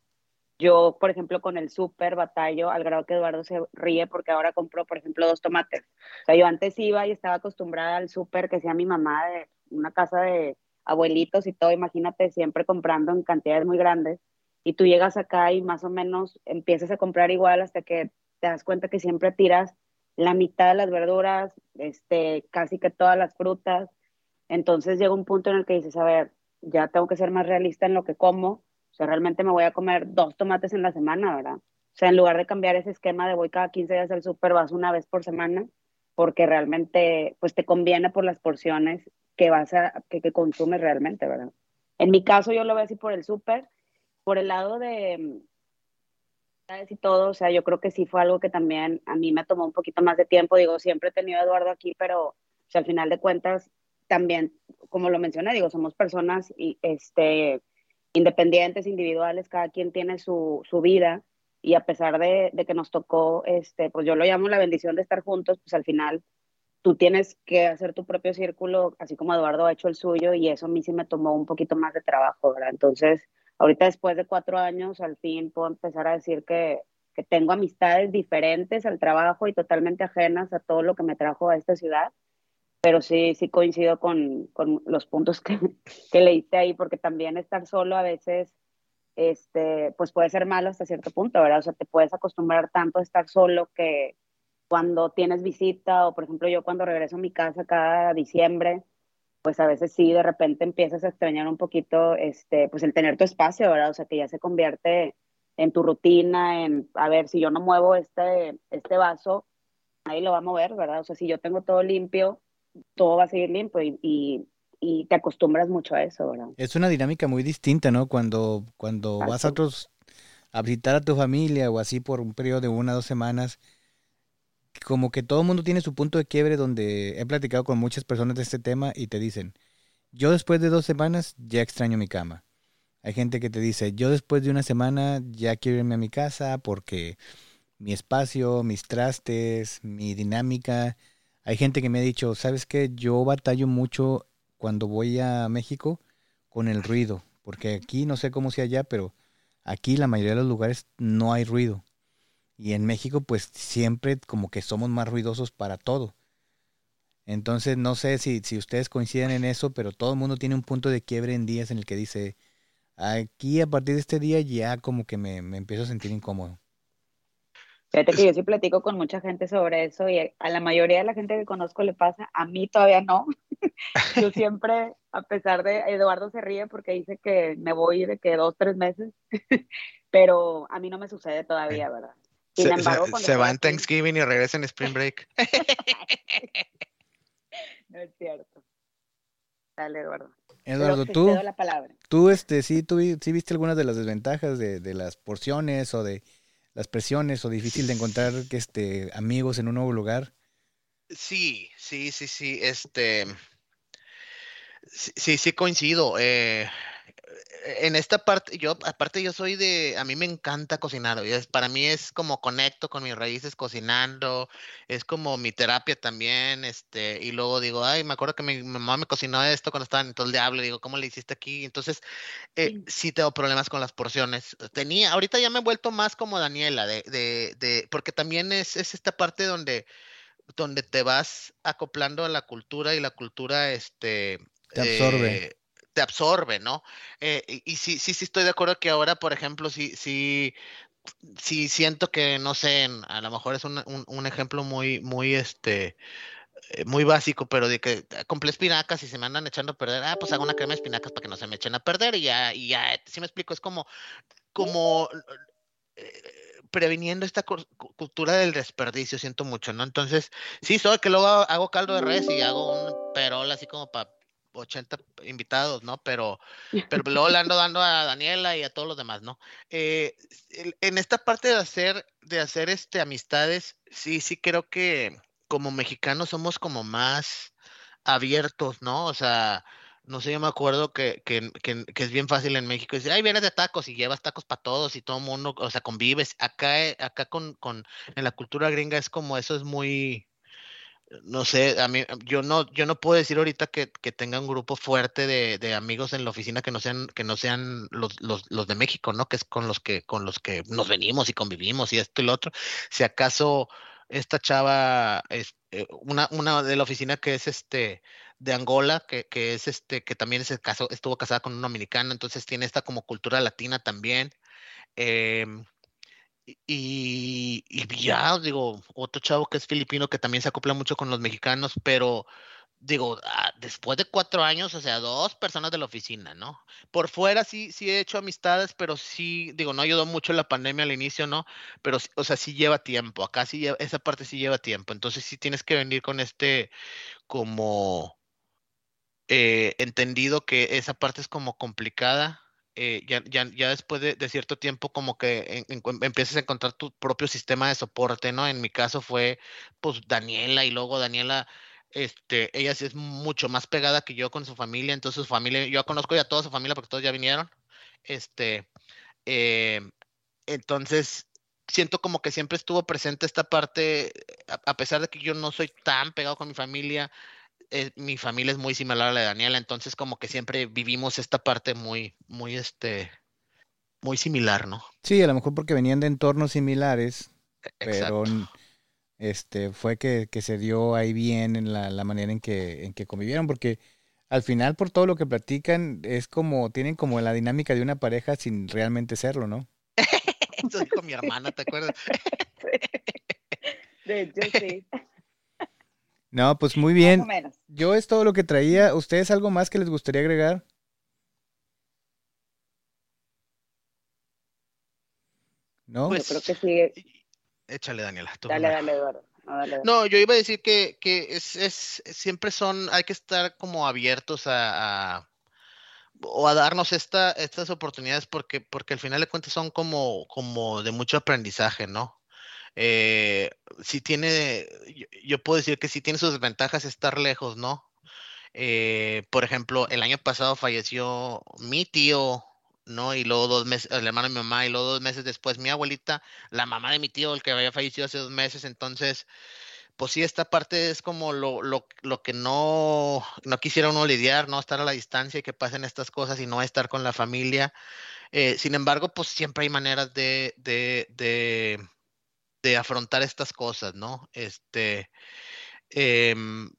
yo, por ejemplo, con el súper batallo, al grado que Eduardo se ríe porque ahora compro, por ejemplo, dos tomates. O sea, yo antes iba y estaba acostumbrada al súper que hacía mi mamá de una casa de abuelitos y todo, imagínate, siempre comprando en cantidades muy grandes. Y tú llegas acá y más o menos empiezas a comprar igual hasta que te das cuenta que siempre tiras la mitad de las verduras, este, casi que todas las frutas. Entonces llega un punto en el que dices, a ver, ya tengo que ser más realista en lo que como. O sea, realmente me voy a comer dos tomates en la semana, ¿verdad? O sea, en lugar de cambiar ese esquema de voy cada 15 días al súper, vas una vez por semana, porque realmente, pues te conviene por las porciones que vas a, que, que consumes realmente, ¿verdad? En mi caso, yo lo veo así por el súper. Por el lado de, y todo, o sea, yo creo que sí fue algo que también a mí me tomó un poquito más de tiempo. Digo, siempre he tenido a Eduardo aquí, pero o sea, al final de cuentas, también, como lo mencioné, digo, somos personas y, este, independientes, individuales, cada quien tiene su, su vida y a pesar de, de, que nos tocó, este, pues yo lo llamo la bendición de estar juntos, pues al final tú tienes que hacer tu propio círculo, así como Eduardo ha hecho el suyo y eso a mí sí me tomó un poquito más de trabajo, ¿verdad? Entonces, ahorita después de cuatro años, al fin puedo empezar a decir que, que tengo amistades diferentes al trabajo y totalmente ajenas a todo lo que me trajo a esta ciudad pero sí, sí coincido con, con los puntos que, *laughs* que, leíste ahí, porque también estar solo a veces, este, pues puede ser malo hasta cierto punto, ¿verdad? O sea, te puedes acostumbrar tanto a estar solo que cuando tienes visita, o por ejemplo yo cuando regreso a mi casa cada diciembre, pues a veces sí, de repente empiezas a extrañar un poquito, este, pues el tener tu espacio, ¿verdad? O sea, que ya se convierte en tu rutina, en, a ver, si yo no muevo este, este vaso, ahí lo va a mover, ¿verdad? O sea, si yo tengo todo limpio, todo va a seguir limpio y, y, y te acostumbras mucho a eso, ¿verdad? Es una dinámica muy distinta, ¿no? Cuando, cuando vas a otros, a visitar a tu familia o así por un periodo de una o dos semanas, como que todo el mundo tiene su punto de quiebre donde he platicado con muchas personas de este tema y te dicen, yo después de dos semanas ya extraño mi cama. Hay gente que te dice, yo después de una semana ya quiero irme a mi casa porque mi espacio, mis trastes, mi dinámica. Hay gente que me ha dicho, ¿sabes qué? Yo batallo mucho cuando voy a México con el ruido, porque aquí no sé cómo sea allá, pero aquí la mayoría de los lugares no hay ruido. Y en México, pues siempre como que somos más ruidosos para todo. Entonces, no sé si, si ustedes coinciden en eso, pero todo el mundo tiene un punto de quiebre en días en el que dice, aquí a partir de este día ya como que me, me empiezo a sentir incómodo. Fíjate que yo sí platico con mucha gente sobre eso y a la mayoría de la gente que conozco le pasa, a mí todavía no. *laughs* yo siempre, a pesar de, Eduardo se ríe porque dice que me voy de que dos, tres meses, *laughs* pero a mí no me sucede todavía, ¿verdad? Se, va en Thanksgiving y regresa en Spring Break. *laughs* *laughs* no es cierto. Dale, Eduardo. Eduardo, tú, tú, este, sí, tú sí viste algunas de las desventajas de, de, las porciones o de las presiones o difícil de encontrar este, amigos en un nuevo lugar. Sí, sí, sí, sí, este, sí, sí coincido. Eh, en esta parte, yo, aparte yo soy de, a mí me encanta cocinar, es, para mí es como conecto con mis raíces cocinando, es como mi terapia también, este, y luego digo, ay, me acuerdo que mi, mamá me cocinó esto cuando estaba, entonces le hablo, digo, ¿cómo le hiciste aquí? Entonces, eh, sí. tengo problemas con las porciones. Tenía, ahorita ya me he vuelto más como Daniela, de, de, de porque también es, es esta parte donde, donde te vas acoplando a la cultura y la cultura, este, te absorbe. Eh, te absorbe, ¿no? Eh, y, sí, sí, sí estoy de acuerdo que ahora, por ejemplo, sí, sí, sí siento que, no sé, a lo mejor es un, un, ejemplo muy, muy, este, eh, muy básico, pero de que ah, compré espinacas y se me andan echando a perder, ah, pues hago una crema de espinacas para que no se me echen a perder y ya, y ya, sí me explico, es como, como eh, previniendo esta cultura del desperdicio, siento mucho, ¿no? Entonces, sí, soy que luego hago caldo de res y hago un perol así como para 80 invitados, ¿no? Pero, pero *laughs* luego le ando dando a Daniela y a todos los demás, ¿no? Eh, en esta parte de hacer, de hacer este, amistades, sí, sí creo que como mexicanos somos como más abiertos, ¿no? O sea, no sé, yo me acuerdo que, que, que, es bien fácil en México decir, ay, vienes de tacos y llevas tacos para todos y todo el mundo, o sea, convives. Acá, eh, acá con, con, en la cultura gringa es como eso es muy, no sé, a mí, yo no, yo no puedo decir ahorita que, que tenga un grupo fuerte de, de, amigos en la oficina que no sean, que no sean los, los, los, de México, ¿no? Que es con los que, con los que nos venimos y convivimos y esto y lo otro. Si acaso esta chava es eh, una, una de la oficina que es este de Angola, que, que es este, que también es el caso, estuvo casada con un dominicano, entonces tiene esta como cultura latina también. Eh, y, ya, digo, otro chavo que es filipino que también se acopla mucho con los mexicanos, pero digo, ah, después de cuatro años, o sea, dos personas de la oficina, ¿no? Por fuera sí, sí he hecho amistades, pero sí, digo, no ayudó mucho la pandemia al inicio, ¿no? Pero, o sea, sí lleva tiempo, acá sí lleva, esa parte sí lleva tiempo, entonces sí tienes que venir con este, como, eh, entendido que esa parte es como complicada eh, ya, ya, ya, después de, cierto tiempo como que empiezas a encontrar tu propio sistema de soporte, ¿no? En mi caso fue pues Daniela y luego Daniela, este, ella sí es mucho más pegada que yo con su familia, entonces su familia, yo conozco ya toda su familia porque todos ya vinieron, este, eh, entonces siento como que siempre estuvo presente esta parte, a pesar de que yo no soy tan pegado con mi familia, eh, mi familia es muy similar a la de Daniela, entonces como que siempre vivimos esta parte muy, muy, este, muy similar, ¿no? Sí, a lo mejor porque venían de entornos similares, e, pero este, fue que, se dio ahí bien en la, la, manera en que, en que convivieron, porque al final por todo lo que platican es como, tienen como la dinámica de una pareja sin realmente serlo, ¿no? *laughs* Eso dijo mi hermana, ¿te acuerdas? *laughs* De hecho, sí. *laughs* No, pues muy bien. Yo es todo lo que traía. ¿Ustedes algo más que les gustaría agregar? ¿No? yo creo que sí. Échale, Daniela. Dale, dale, Eduardo. No, yo iba a decir que, que es, es, siempre son, hay que estar como abiertos a, a o a darnos esta, estas oportunidades porque, porque al final de cuentas son como, como de mucho aprendizaje, ¿no? Eh, tiene, yo, puedo decir que si tiene sus desventajas estar lejos, ¿no? Eh, por ejemplo, el año pasado falleció mi tío, ¿no? Y luego dos meses, el hermano de mi mamá, y luego dos meses después mi abuelita, la mamá de mi tío, el que había fallecido hace dos meses, entonces, pues sí, esta parte es como lo, lo, lo que no, no quisiera uno lidiar, ¿no? Estar a la distancia y que pasen estas cosas y no estar con la familia. Eh, sin embargo, pues siempre hay maneras de de afrontar estas cosas, ¿no? Este, em,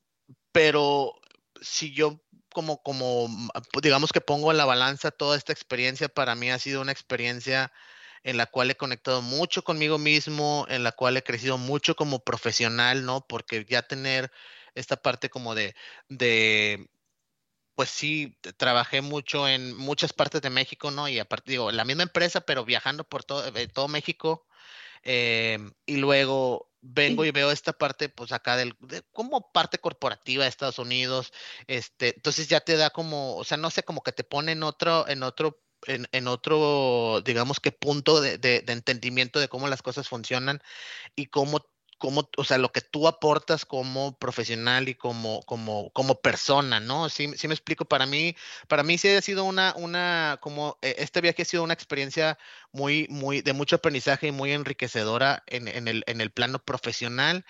pero si yo como, como, pues, digamos que pongo en la balanza toda esta experiencia, para mí ha sido una experiencia en la cual he conectado mucho conmigo mismo, en la cual he crecido mucho como profesional, ¿no? Porque ya tener esta parte como de, de pues sí, trabajé mucho en muchas partes de México, ¿no? Y aparte, digo, la misma empresa, pero viajando por todo, eh, todo México, Em, y luego vengo y veo esta parte, pues acá del, como parte corporativa de Estados Unidos, este, entonces ya te da como, o sea, no sé, como que te pone en otro, en otro, en, en otro, digamos que punto de, de, de entendimiento de cómo las cosas funcionan y cómo cómo, o sea, lo que tú aportas como profesional y como, como, como persona, ¿no? Sí, sí me explico, para mí, para mí sí ha sido una, una, como, eh, este viaje ha sido una experiencia muy, muy, de mucho aprendizaje y muy enriquecedora en, en, el, en el plano profesional,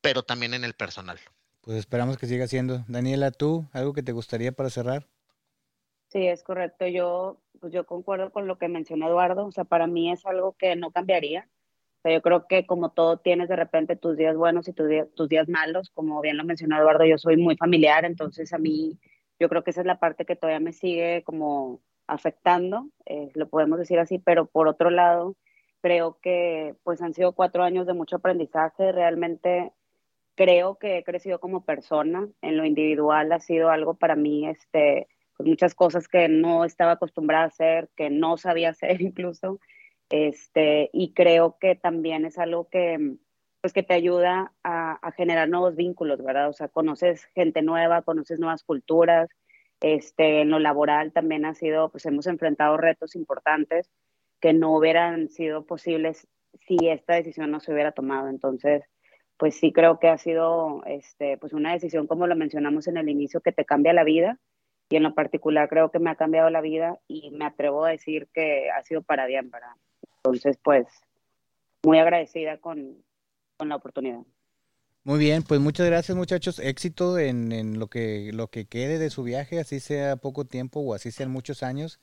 pero también en el personal. Pues esperamos que siga siendo. Daniela, ¿tú algo que te gustaría para cerrar? Sí, es correcto. Yo, pues yo concuerdo con lo que mencionó Eduardo. O sea, para mí es algo que no cambiaría yo creo que como todo tienes de repente tus días buenos y tus días, tus días malos, como bien lo mencionó Eduardo, yo soy muy familiar, entonces a mí yo creo que esa es la parte que todavía me sigue como afectando, eh, lo podemos decir así, pero por otro lado, creo que pues han sido cuatro años de mucho aprendizaje, realmente creo que he crecido como persona, en lo individual ha sido algo para mí, este, pues muchas cosas que no estaba acostumbrada a hacer, que no sabía *laughs* hacer incluso, este, y creo que también es algo que, pues que te ayuda a, generar nuevos vínculos, ¿verdad? O sea, conoces gente nueva, conoces nuevas culturas, este, en lo laboral también ha sido, pues hemos enfrentado retos importantes que no hubieran sido posibles si esta decisión no se hubiera tomado. Entonces, pues sí creo que ha sido, este, pues una decisión, como lo mencionamos en el inicio, que te cambia la vida y en lo particular creo que me ha cambiado la vida y me atrevo a decir que ha sido para bien, para entonces, pues, muy agradecida con, con la oportunidad. Muy bien, pues muchas gracias muchachos, éxito en, en, lo que lo que quede de su viaje, así sea poco tiempo o así sean muchos años.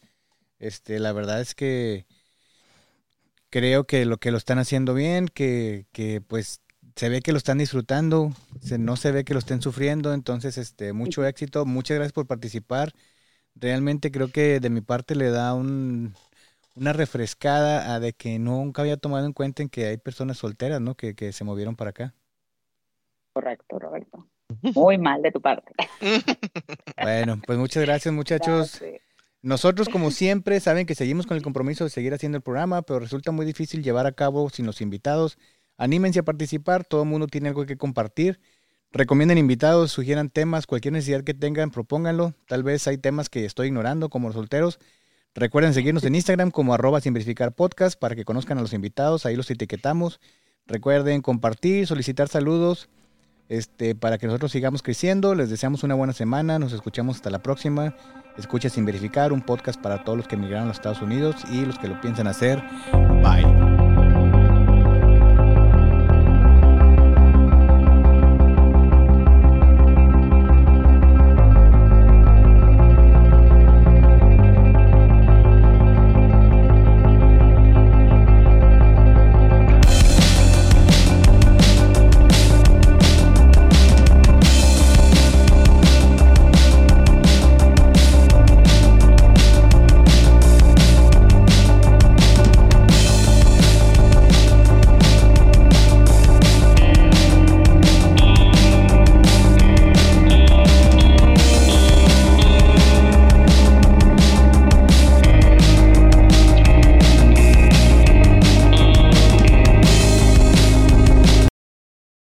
Este, la verdad es que creo que lo que lo están haciendo bien, que, que pues se ve que lo están disfrutando, se, no se ve que lo estén sufriendo, entonces este, mucho éxito, muchas gracias por participar. Realmente creo que de mi parte le da un, una refrescada a de que nunca había tomado en cuenta en que hay personas solteras, ¿no? Que, que se movieron para acá. Correcto, Roberto. Muy mal de tu parte. *laughs* Bueno, pues muchas gracias, muchachos. Nosotros, como siempre, saben que seguimos con el compromiso de seguir haciendo el programa, pero resulta muy difícil llevar a cabo sin los invitados. Anímense a participar, todo el mundo tiene algo que compartir. Recomienden invitados, sugieran temas, cualquier necesidad que tengan, propónganlo. Tal vez hay temas que estoy ignorando, como los solteros. Recuerden seguirnos en Instagram como arroba sin verificar podcast para que conozcan a los invitados, ahí los etiquetamos. Recuerden compartir, solicitar saludos este, para que nosotros sigamos creciendo. Les deseamos una buena semana, nos escuchamos hasta la próxima. Escucha sin verificar, un podcast para todos los que emigraron a los Estados Unidos y los que lo piensan hacer. Bye.